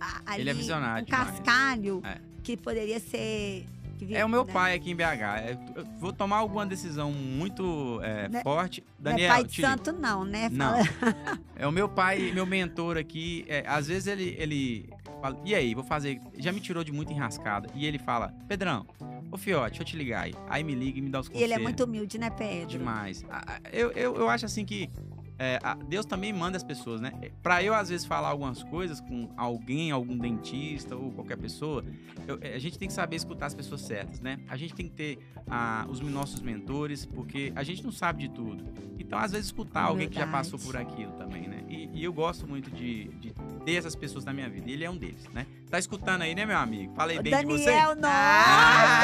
a- ali Ele é um cascalho É. que poderia ser. É o meu né? pai aqui em BH. É, eu vou tomar alguma decisão muito é, forte. Não é Daniel, pai de te santo, não, né? Não. É o meu pai, meu mentor aqui. é, às vezes ele, ele fala, e aí, vou fazer. Já me tirou de muita enrascada. E ele fala, Pedrão, ô Fiote, deixa eu te ligar aí. Aí me liga e me dá os E conselhos. ele é muito humilde, né, Pedro? demais. Eu, eu, eu acho assim que é, Deus também manda as pessoas, né? É, Pra eu, às vezes, falar algumas coisas com alguém, algum dentista ou qualquer pessoa, eu- é, a gente tem que saber escutar as pessoas certas, né? A gente tem que ter ah, os nossos mentores, porque a gente não sabe de tudo. Então, às vezes, escutar alguém que já Verdade. passou por aquilo também, né? E, e eu gosto muito de, de ter essas pessoas na minha vida. E ele é um deles, né? Tá escutando aí, né, meu amigo? Falei O bem de você? Daniel, nossa! Ah,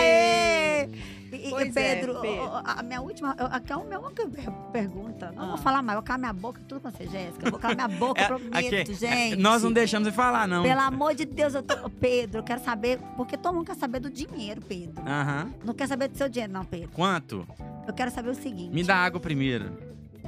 Aê! E, Pois é, Pedro, Pedro. a minha última, é a minha única per- pergunta. Não Ah. vou falar mais, eu vou calar minha boca, tudo com você, Jéssica. Eu vou calar minha boca, É, eu prometo, aqui, é, gente. Nós não deixamos de falar, não. Pelo amor de Deus, eu tô... Ô, Pedro, eu quero saber, porque todo mundo quer saber do dinheiro, Pedro. Aham. Não quer saber do seu dinheiro, não, Pedro. Quanto? Eu quero saber o seguinte. Me dá água primeiro.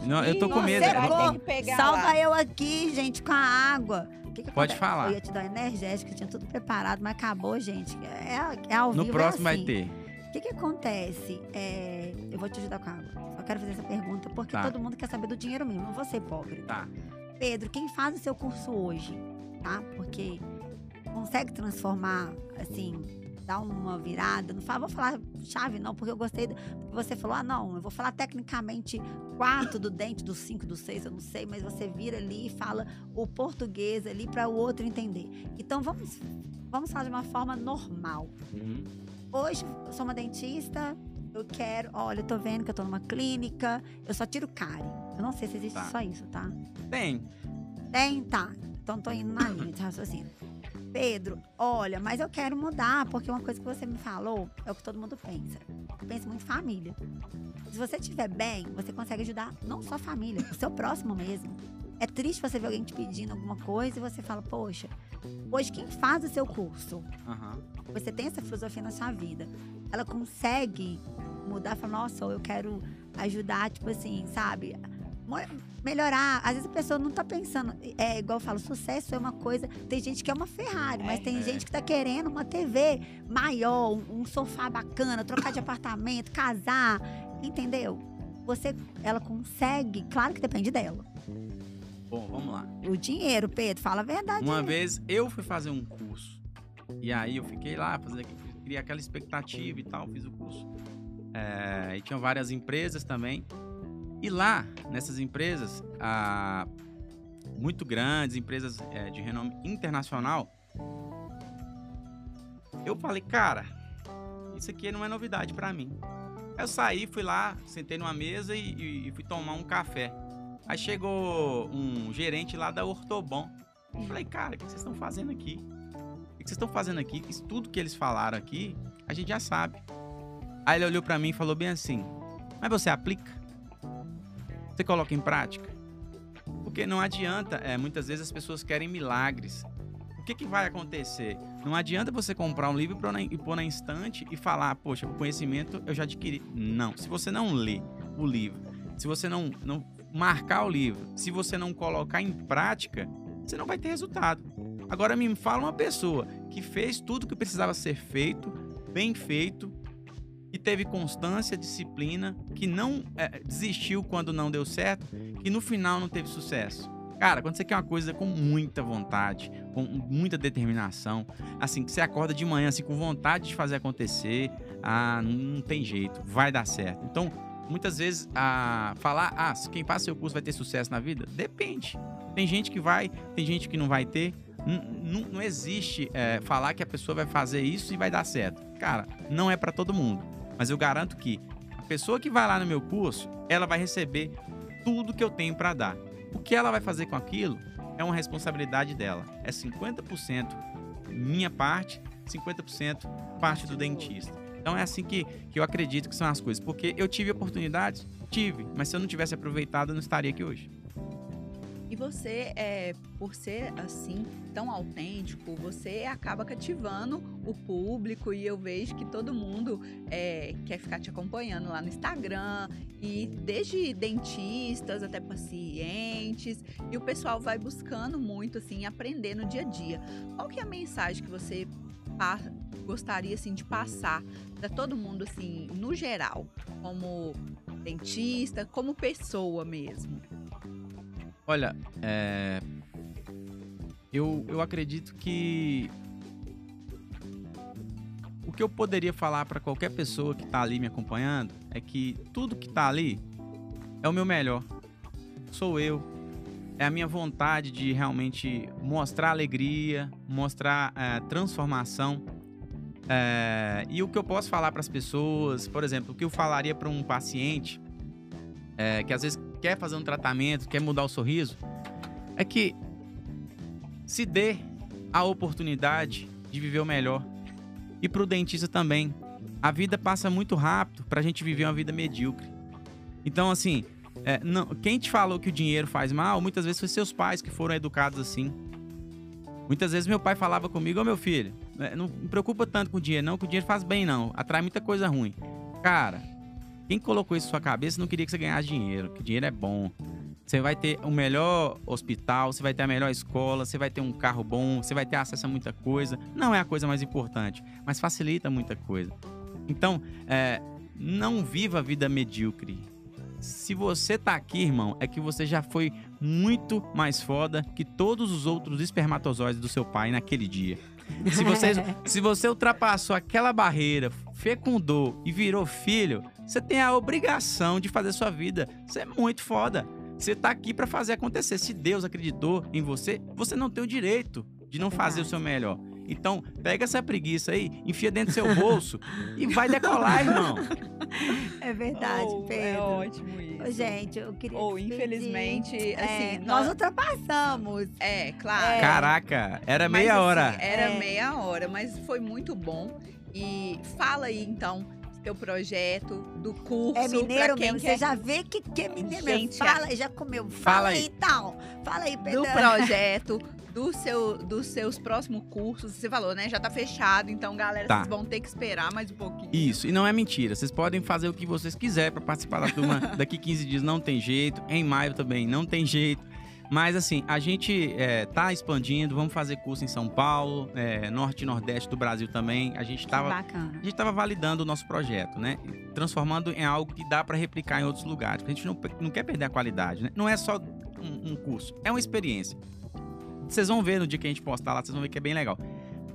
Não, eu tô com medo. você É- vai Vai ter que pegar Salva lá. eu aqui, gente, com a água. Que que Pode acontece? falar. Eu ia te dar um energético, tinha tudo preparado, mas acabou, gente. É, é ao No vivo, próximo é vai assim. ter. O que que acontece? É, eu vou te ajudar com a água. Só quero fazer essa pergunta, porque Tá. todo mundo quer saber do dinheiro mesmo, não vou ser pobre. Tá. Pedro, quem faz o seu curso hoje, tá? Porque consegue transformar, assim, dar uma virada. Não fala, vou falar chave, não, porque eu gostei. Do, você falou, ah, não, eu vou falar tecnicamente quatro do dente, do cinco, do seis, eu não sei, mas você vira ali e fala o português ali para o outro entender. Então vamos, vamos falar de uma forma normal. Uhum. Hoje eu sou uma dentista, eu quero, olha, eu tô vendo que eu tô numa clínica, eu só tiro cárie. Eu não sei se existe Tá. só isso, tá? Tem. Tem? Tá. Então tô indo na linha de raciocínio. Pedro, olha, mas eu quero mudar, porque uma coisa que você me falou é o que todo mundo pensa. Pensa muito em família. Se você estiver bem, você consegue ajudar não só a família, o seu próximo mesmo. É triste você ver alguém te pedindo alguma coisa e você fala, poxa, hoje quem faz o seu curso, Aham. você tem essa filosofia na sua vida, ela consegue mudar, falar, nossa, eu quero ajudar, tipo assim, sabe? Melhorar. Às vezes a pessoa não tá pensando. É igual eu falo, sucesso é uma coisa. Tem gente que é uma Ferrari, mas É. tem É. gente que tá querendo uma TV maior, um, um sofá bacana, trocar de apartamento, casar. Entendeu? Você, ela consegue, claro que depende dela. Bom, vamos lá. O dinheiro, Pedro, fala a verdade. Uma vez eu fui fazer um curso. E aí eu fiquei lá, fazendo, criei aquela expectativa e tal, fiz o curso. É, e tinham várias empresas também. E lá, nessas empresas, ah, muito grandes, empresas é, de renome internacional, eu falei, cara, isso aqui não é novidade pra mim. Eu saí, fui lá, sentei numa mesa e, e- e fui tomar um café. Aí chegou um gerente lá da Ortobon. Eu falei, cara, o que vocês estão fazendo aqui? O que vocês estão fazendo aqui? Isso tudo que eles falaram aqui, a gente já sabe. Aí ele olhou pra mim e falou bem assim: Mas você aplica? Você coloca em prática? Porque não adianta, é, muitas vezes as pessoas querem milagres. O que, que vai acontecer? Não adianta você comprar um livro e pôr na- e estante e falar, poxa, o conhecimento eu já adquiri. Não. Se você não lê o livro, se você não, não marcar o livro, se você não colocar em prática, você não vai ter resultado. Agora me fala uma pessoa que fez tudo que precisava ser feito, bem feito, que teve constância, disciplina, que não é, desistiu quando não deu certo, que no final não teve sucesso. Cara, quando você quer uma coisa com muita vontade, com muita determinação, assim, que você acorda de manhã assim com vontade de fazer acontecer, ah, não, não tem jeito, vai dar certo. Então, muitas vezes, a falar, ah, quem passa seu curso vai ter sucesso na vida, depende. Tem gente que vai, tem gente que não vai ter. N- n- Não existe é, falar que a pessoa vai fazer isso e vai dar certo. Cara, não é pra todo mundo. Mas eu garanto que a pessoa que vai lá no meu curso, ela vai receber tudo que eu tenho pra dar. O que ela vai fazer com aquilo é uma responsabilidade dela. É 50% minha parte, 50% parte do dentista. Então é assim que, que eu acredito que são as coisas. Porque eu tive oportunidades? Tive. Mas se eu não tivesse aproveitado, eu não estaria aqui hoje. E você, é, por ser assim, tão autêntico, você acaba cativando o público e eu vejo que todo mundo é, quer ficar te acompanhando lá no Instagram e desde dentistas até pacientes e o pessoal vai buscando muito assim aprender no dia a dia. Qual que é a mensagem que você gostaria assim de passar para todo mundo assim no geral, como dentista, como pessoa mesmo? Olha, é, eu, eu acredito que o que eu poderia falar para qualquer pessoa que tá ali me acompanhando é que tudo que tá ali é o meu melhor. Sou eu. É a minha vontade de realmente mostrar alegria, mostrar é, transformação. É, e o que eu posso falar para as pessoas, por exemplo, o que eu falaria para um paciente é, que às vezes quer fazer um tratamento, quer mudar o sorriso, é que se dê a oportunidade de viver o melhor. E pro dentista também. A vida passa muito rápido pra gente viver uma vida medíocre. Então, assim, é, não, quem te falou que o dinheiro faz mal, muitas vezes foi seus pais que foram educados assim. Muitas vezes meu pai falava comigo, ô meu filho, é, não me preocupa tanto com o dinheiro, não, que o dinheiro faz bem, não. Atrai muita coisa ruim. Cara, quem colocou isso na sua cabeça não queria que você ganhasse dinheiro, que dinheiro é bom. Você vai ter o melhor hospital, você vai ter a melhor escola, você vai ter um carro bom, você vai ter acesso a muita coisa. Não é a coisa mais importante, mas facilita muita coisa. Então, é, não viva a vida medíocre. Se você tá aqui, irmão, é que você já foi muito mais foda que todos os outros espermatozoides do seu pai naquele dia. Se você, se você ultrapassou aquela barreira, fecundou e virou filho, você tem a obrigação de fazer sua vida. Você é muito foda. Você tá aqui pra fazer acontecer. Se Deus acreditou em você, você não tem o direito de não fazer o seu melhor. Então, pega essa preguiça aí, enfia dentro do seu bolso e vai decolar, irmão. É verdade, Oh, Pedro. É ótimo isso. Gente, eu queria. Ou, despedir. infelizmente, É, assim, nós nós- ultrapassamos. É, claro. Caraca, era Mas, meia assim, hora. Era É. meia hora, mas foi muito bom. E fala aí, então, teu projeto, do curso. É mineiro quem mesmo. quer Você já vê que, que é mineiro mesmo. Gente, Fala, já comeu. Fala, Fala aí, aí. então. Fala aí, Pedro. do projeto, do seu, dos seus próximos cursos. Você falou, né? Já tá fechado, então, galera, Tá. vocês vão ter que esperar mais um pouquinho. Isso, e não é mentira. Vocês podem fazer o que vocês quiserem para participar da turma. Daqui 15 dias não tem jeito. Em maio também não tem jeito. Mas assim, a gente é, tá expandindo, vamos fazer curso em São Paulo, é, norte e nordeste do Brasil também. A gente tava. bacana. A gente estava validando o nosso projeto, né? Transformando em algo que dá para replicar em outros lugares. A gente não, não quer perder a qualidade, né? Não é só um, um curso, é uma experiência. Vocês vão ver no dia que a gente postar lá, vocês vão ver que é bem legal.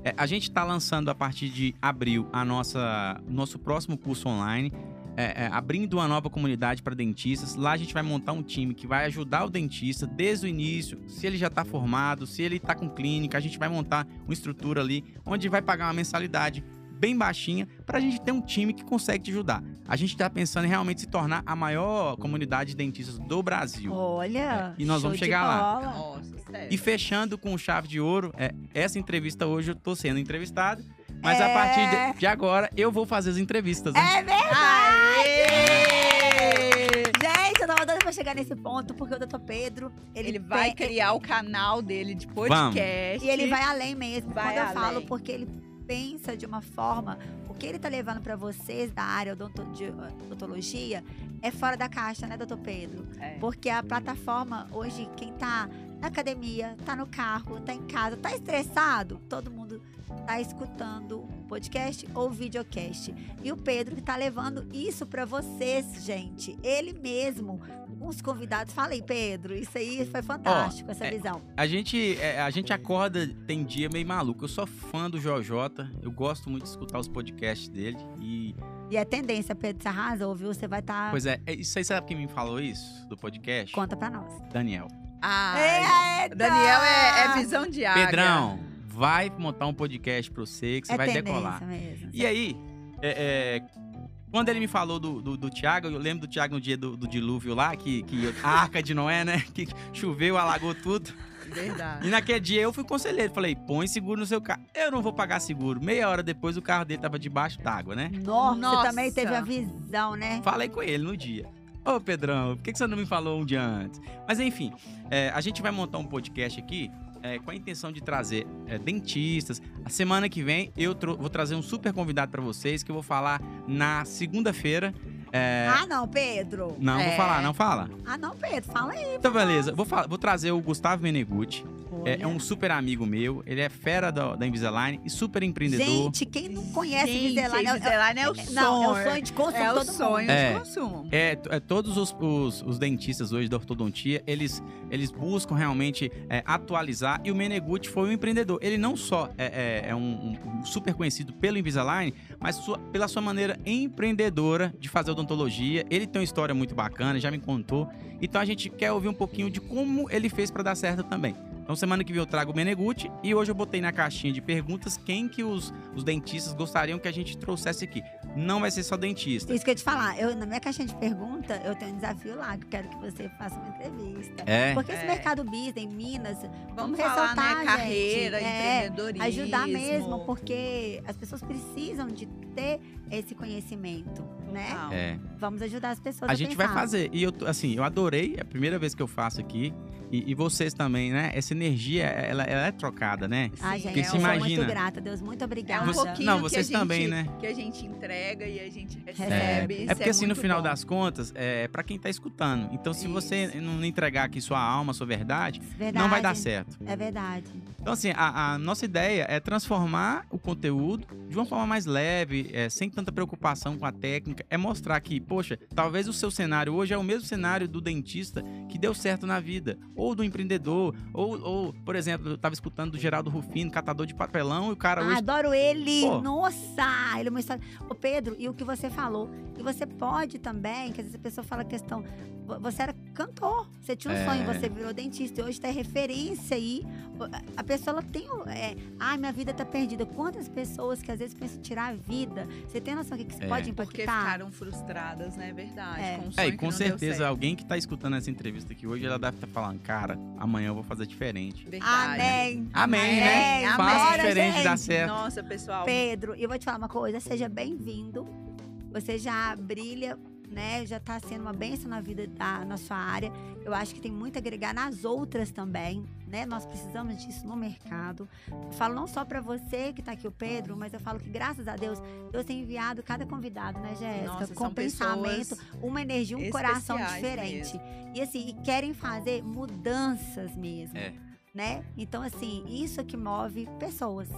É, a gente está lançando a partir de abril a nossa nosso próximo curso online, é, é, abrindo uma nova comunidade para dentistas. Lá a gente vai montar um time que vai ajudar o dentista desde o início, se ele já está formado, se ele está com clínica, a gente vai montar uma estrutura ali onde vai pagar uma mensalidade bem baixinha para a gente ter um time que consegue te ajudar. A gente está pensando em realmente se tornar a maior comunidade de dentistas do Brasil. Olha. E nós show vamos chegar lá. Nossa. E fechando com chave de ouro, é, essa entrevista hoje eu tô sendo entrevistado, mas É. a partir de, de agora eu vou fazer as entrevistas. né? É verdade! Pra chegar nesse ponto, porque o doutor Pedro, ele, Ele vai pe- criar o canal dele de podcast. E ele vai além mesmo. Vai Quando eu além. falo, porque ele pensa de uma forma, o que ele tá levando pra vocês da área de odontologia é fora da caixa, né, doutor Pedro? É. Porque a plataforma, hoje, quem tá na academia, tá no carro, tá em casa, tá estressado, todo mundo tá escutando podcast ou videocast. E o Pedro que tá levando isso pra vocês, gente. Ele mesmo, os convidados. Fala aí, Pedro. Isso aí foi fantástico, essa é- visão. A gente, é, a gente acorda, tem dia meio maluco. Eu sou fã do Jojota, eu gosto muito de escutar os podcasts dele. E, E a tendência, Pedro, você arrasou, viu? Você vai estar. pois é, é, isso aí sabe quem me falou isso do podcast? Conta pra nós. Daniel. Eita! Daniel é, é visão de águia. Pedrão, vai montar um podcast pra você que você é vai decolar. mesmo. E aí, é, é, quando ele me falou do, do, do Tiago, eu lembro do Tiago no dia do, do dilúvio lá, que, que a arca de Noé, né? Que choveu, alagou tudo. Verdade. E naquele dia eu fui conselheiro. Falei, põe seguro no seu carro. Eu não vou pagar seguro. Meia hora depois o carro dele tava debaixo d'água, né? Nossa, Nossa. você também teve a visão, né? Falei com ele no dia. Ô, Pedrão, por que que você não me falou um dia antes? Mas enfim, é, a gente vai montar um podcast aqui é, com a intenção de trazer é, dentistas. A semana que vem eu vou trazer um super convidado pra vocês que eu vou falar na segunda-feira. É, Ah, não, Pedro. não, vou É. falar, não fala. Ah, não, Pedro. Fala aí. Então, beleza. Vou, vou trazer o Gustavo Menegutti. É, é um super amigo meu. Ele é fera da, da Invisalign e super empreendedor. Gente, quem não conhece Gente, Invisalign... é- Invisalign é o é- sonho. Não, é o sonho de consumo É o todo sonho mundo. É. de consumo. É, é, todos os, os- os dentistas hoje da ortodontia, eles, eles buscam realmente é, atualizar. E o Menegutti foi um empreendedor. Ele não só é, é- é um, um- um super conhecido pelo Invisalign, mas sua- pela sua maneira empreendedora de fazer odontologia. Ele tem uma história muito bacana, já me contou. Então a gente quer ouvir um pouquinho de como ele fez para dar certo também. Então semana que vem eu trago o Menegutti e hoje eu botei na caixinha de perguntas quem que os, os dentistas gostariam que a gente trouxesse aqui. Não vai ser só dentista. Isso que eu ia te falar. Eu, na minha caixinha de pergunta, eu tenho um desafio lá, que eu quero que você faça uma entrevista. É. Porque esse É. mercado business em Minas, Vamos vamos, falar, ressaltar, né? Carreira, gente. É, empreendedorismo. ajudar mesmo, porque as pessoas precisam de ter esse conhecimento, né? É. Vamos ajudar as pessoas A a gente vai pensar. fazer. E eu, tô- assim, eu adorei. É a primeira vez que eu faço aqui. E, e vocês também, né? Essa energia, ela, ela é trocada, né? Ah, Sim, gente, Porque eu se sou imagina- muito grata, Deus. Muito É obrigada. um Você- pouquinho não, que vocês a gente, também, né? Que a gente entrega e a gente Recebe. recebe. É Isso porque assim, no final bom. das contas, é para quem tá escutando. Então, se você Isso. não entregar aqui sua alma, sua verdade, Verdade. não vai dar certo. É verdade. Então, assim, a, a nossa ideia é transformar o conteúdo de uma forma mais leve, é, sem tanta preocupação com a técnica. É mostrar que, poxa, talvez o seu cenário hoje é o mesmo cenário do dentista que deu certo na vida. Ou do empreendedor. Ou, ou por exemplo, eu tava escutando do Geraldo Rufino, catador de papelão, e o cara Ah, hoje. adoro ele! Pô. Nossa! Ele é uma história. Ô, Pedro, e o que você falou? E você pode também, que às vezes a pessoa fala a questão. Vo- Você era cantor, você tinha um É. sonho, você virou dentista e hoje tá referência aí. A pessoa ela tem. o- É, Ai, minha vida tá perdida. Quantas pessoas que às vezes pensam em tirar a vida? Você tem noção do que, que isso É. pode Porque impactar? ficaram frustradas, né? Verdade. É. Com um É, e que com certeza certo. alguém que tá escutando essa entrevista aqui hoje, ela deve estar falando, cara, amanhã eu vou fazer diferente. Verdade. Amém! Amém, né? Amém. Faça diferente, dá gente. certo. Nossa, pessoal. Pedro, e eu vou te falar uma coisa, seja bem-vindo. você já brilha, né? Já tá sendo uma bênção na vida da na sua área. Eu acho que tem muito a agregar nas outras também, né? Nós precisamos disso no mercado. Eu falo não só para você que tá aqui o Pedro, mas eu falo que graças a Deus, Deus tem enviado cada convidado, né, Jéssica, com são pensamento, uma energia, um coração diferente. E assim, e querem fazer mudanças mesmo. É. Né? Então, assim, isso é que move pessoas.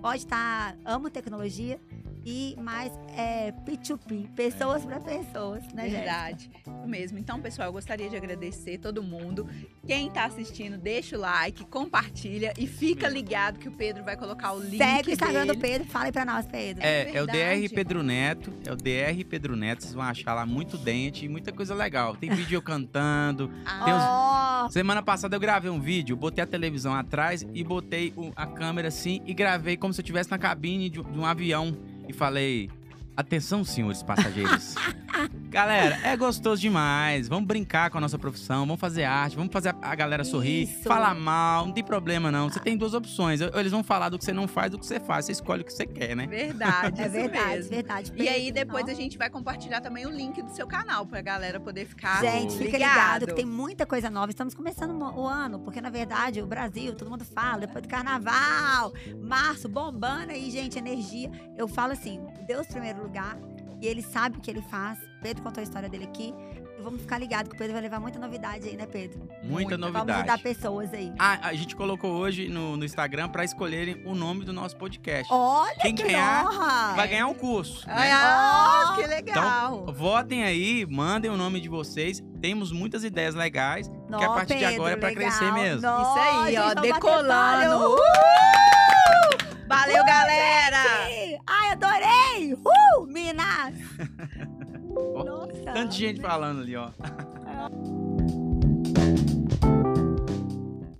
Pode estar, amo tecnologia, e mais é, P2P, pessoas para pessoas, né, Jéssica? Verdade, isso mesmo. Então, pessoal, eu gostaria de agradecer todo mundo. Quem tá assistindo, deixa o like, compartilha e fica ligado que o Pedro vai colocar o link Segue o Instagram dele. do Pedro, fala aí pra nós, Pedro. É, é o verdade. DR Pedro Neto, é o DR Pedro Neto, vocês vão achar lá muito dente e muita coisa legal. Tem vídeo eu cantando. Ah, Tem uns- Ó, Semana passada eu gravei um vídeo, botei a televisão atrás e botei o- a câmera assim e gravei como se eu estivesse na cabine de um avião e falei: Atenção, senhores passageiros. galera, é gostoso demais. Vamos brincar com a nossa profissão, vamos fazer arte, vamos fazer a, galera sorrir, Isso. falar mal, não tem problema não. Você tem duas opções. Ou Eles vão falar do que você não faz, do que você faz. Você escolhe o que você quer, né? Verdade, é verdade, mesmo. verdade. E aí, depois ó. a gente vai compartilhar também o link do seu canal pra galera poder ficar Gente, fica ligado. ligado que tem muita coisa nova. Estamos começando o ano, porque na verdade o Brasil, todo mundo fala, depois do carnaval, março, bombando aí, gente, energia. Eu falo assim, Deus primeiro lugar, e ele sabe o que ele faz. Pedro contou a história dele aqui. E vamos ficar ligado que o Pedro vai levar muita novidade aí, né, Pedro? Muita Muita. Vamos novidade. ajudar pessoas aí. Ah, a gente colocou hoje no, no Instagram pra escolherem o nome do nosso podcast. Olha Quem que ganhar honra! vai ganhar um curso. Né? ah, que legal. Votem aí, mandem o nome de vocês. Temos muitas ideias legais. Nó, que a partir de Pedro, agora é pra legal. crescer mesmo. Nó, Isso aí, ó, vamos decolando. Uh! Valeu, galera! Sim! Ai, adorei! Uh, Minas! Nossa! Tanta gente falando ali, ó.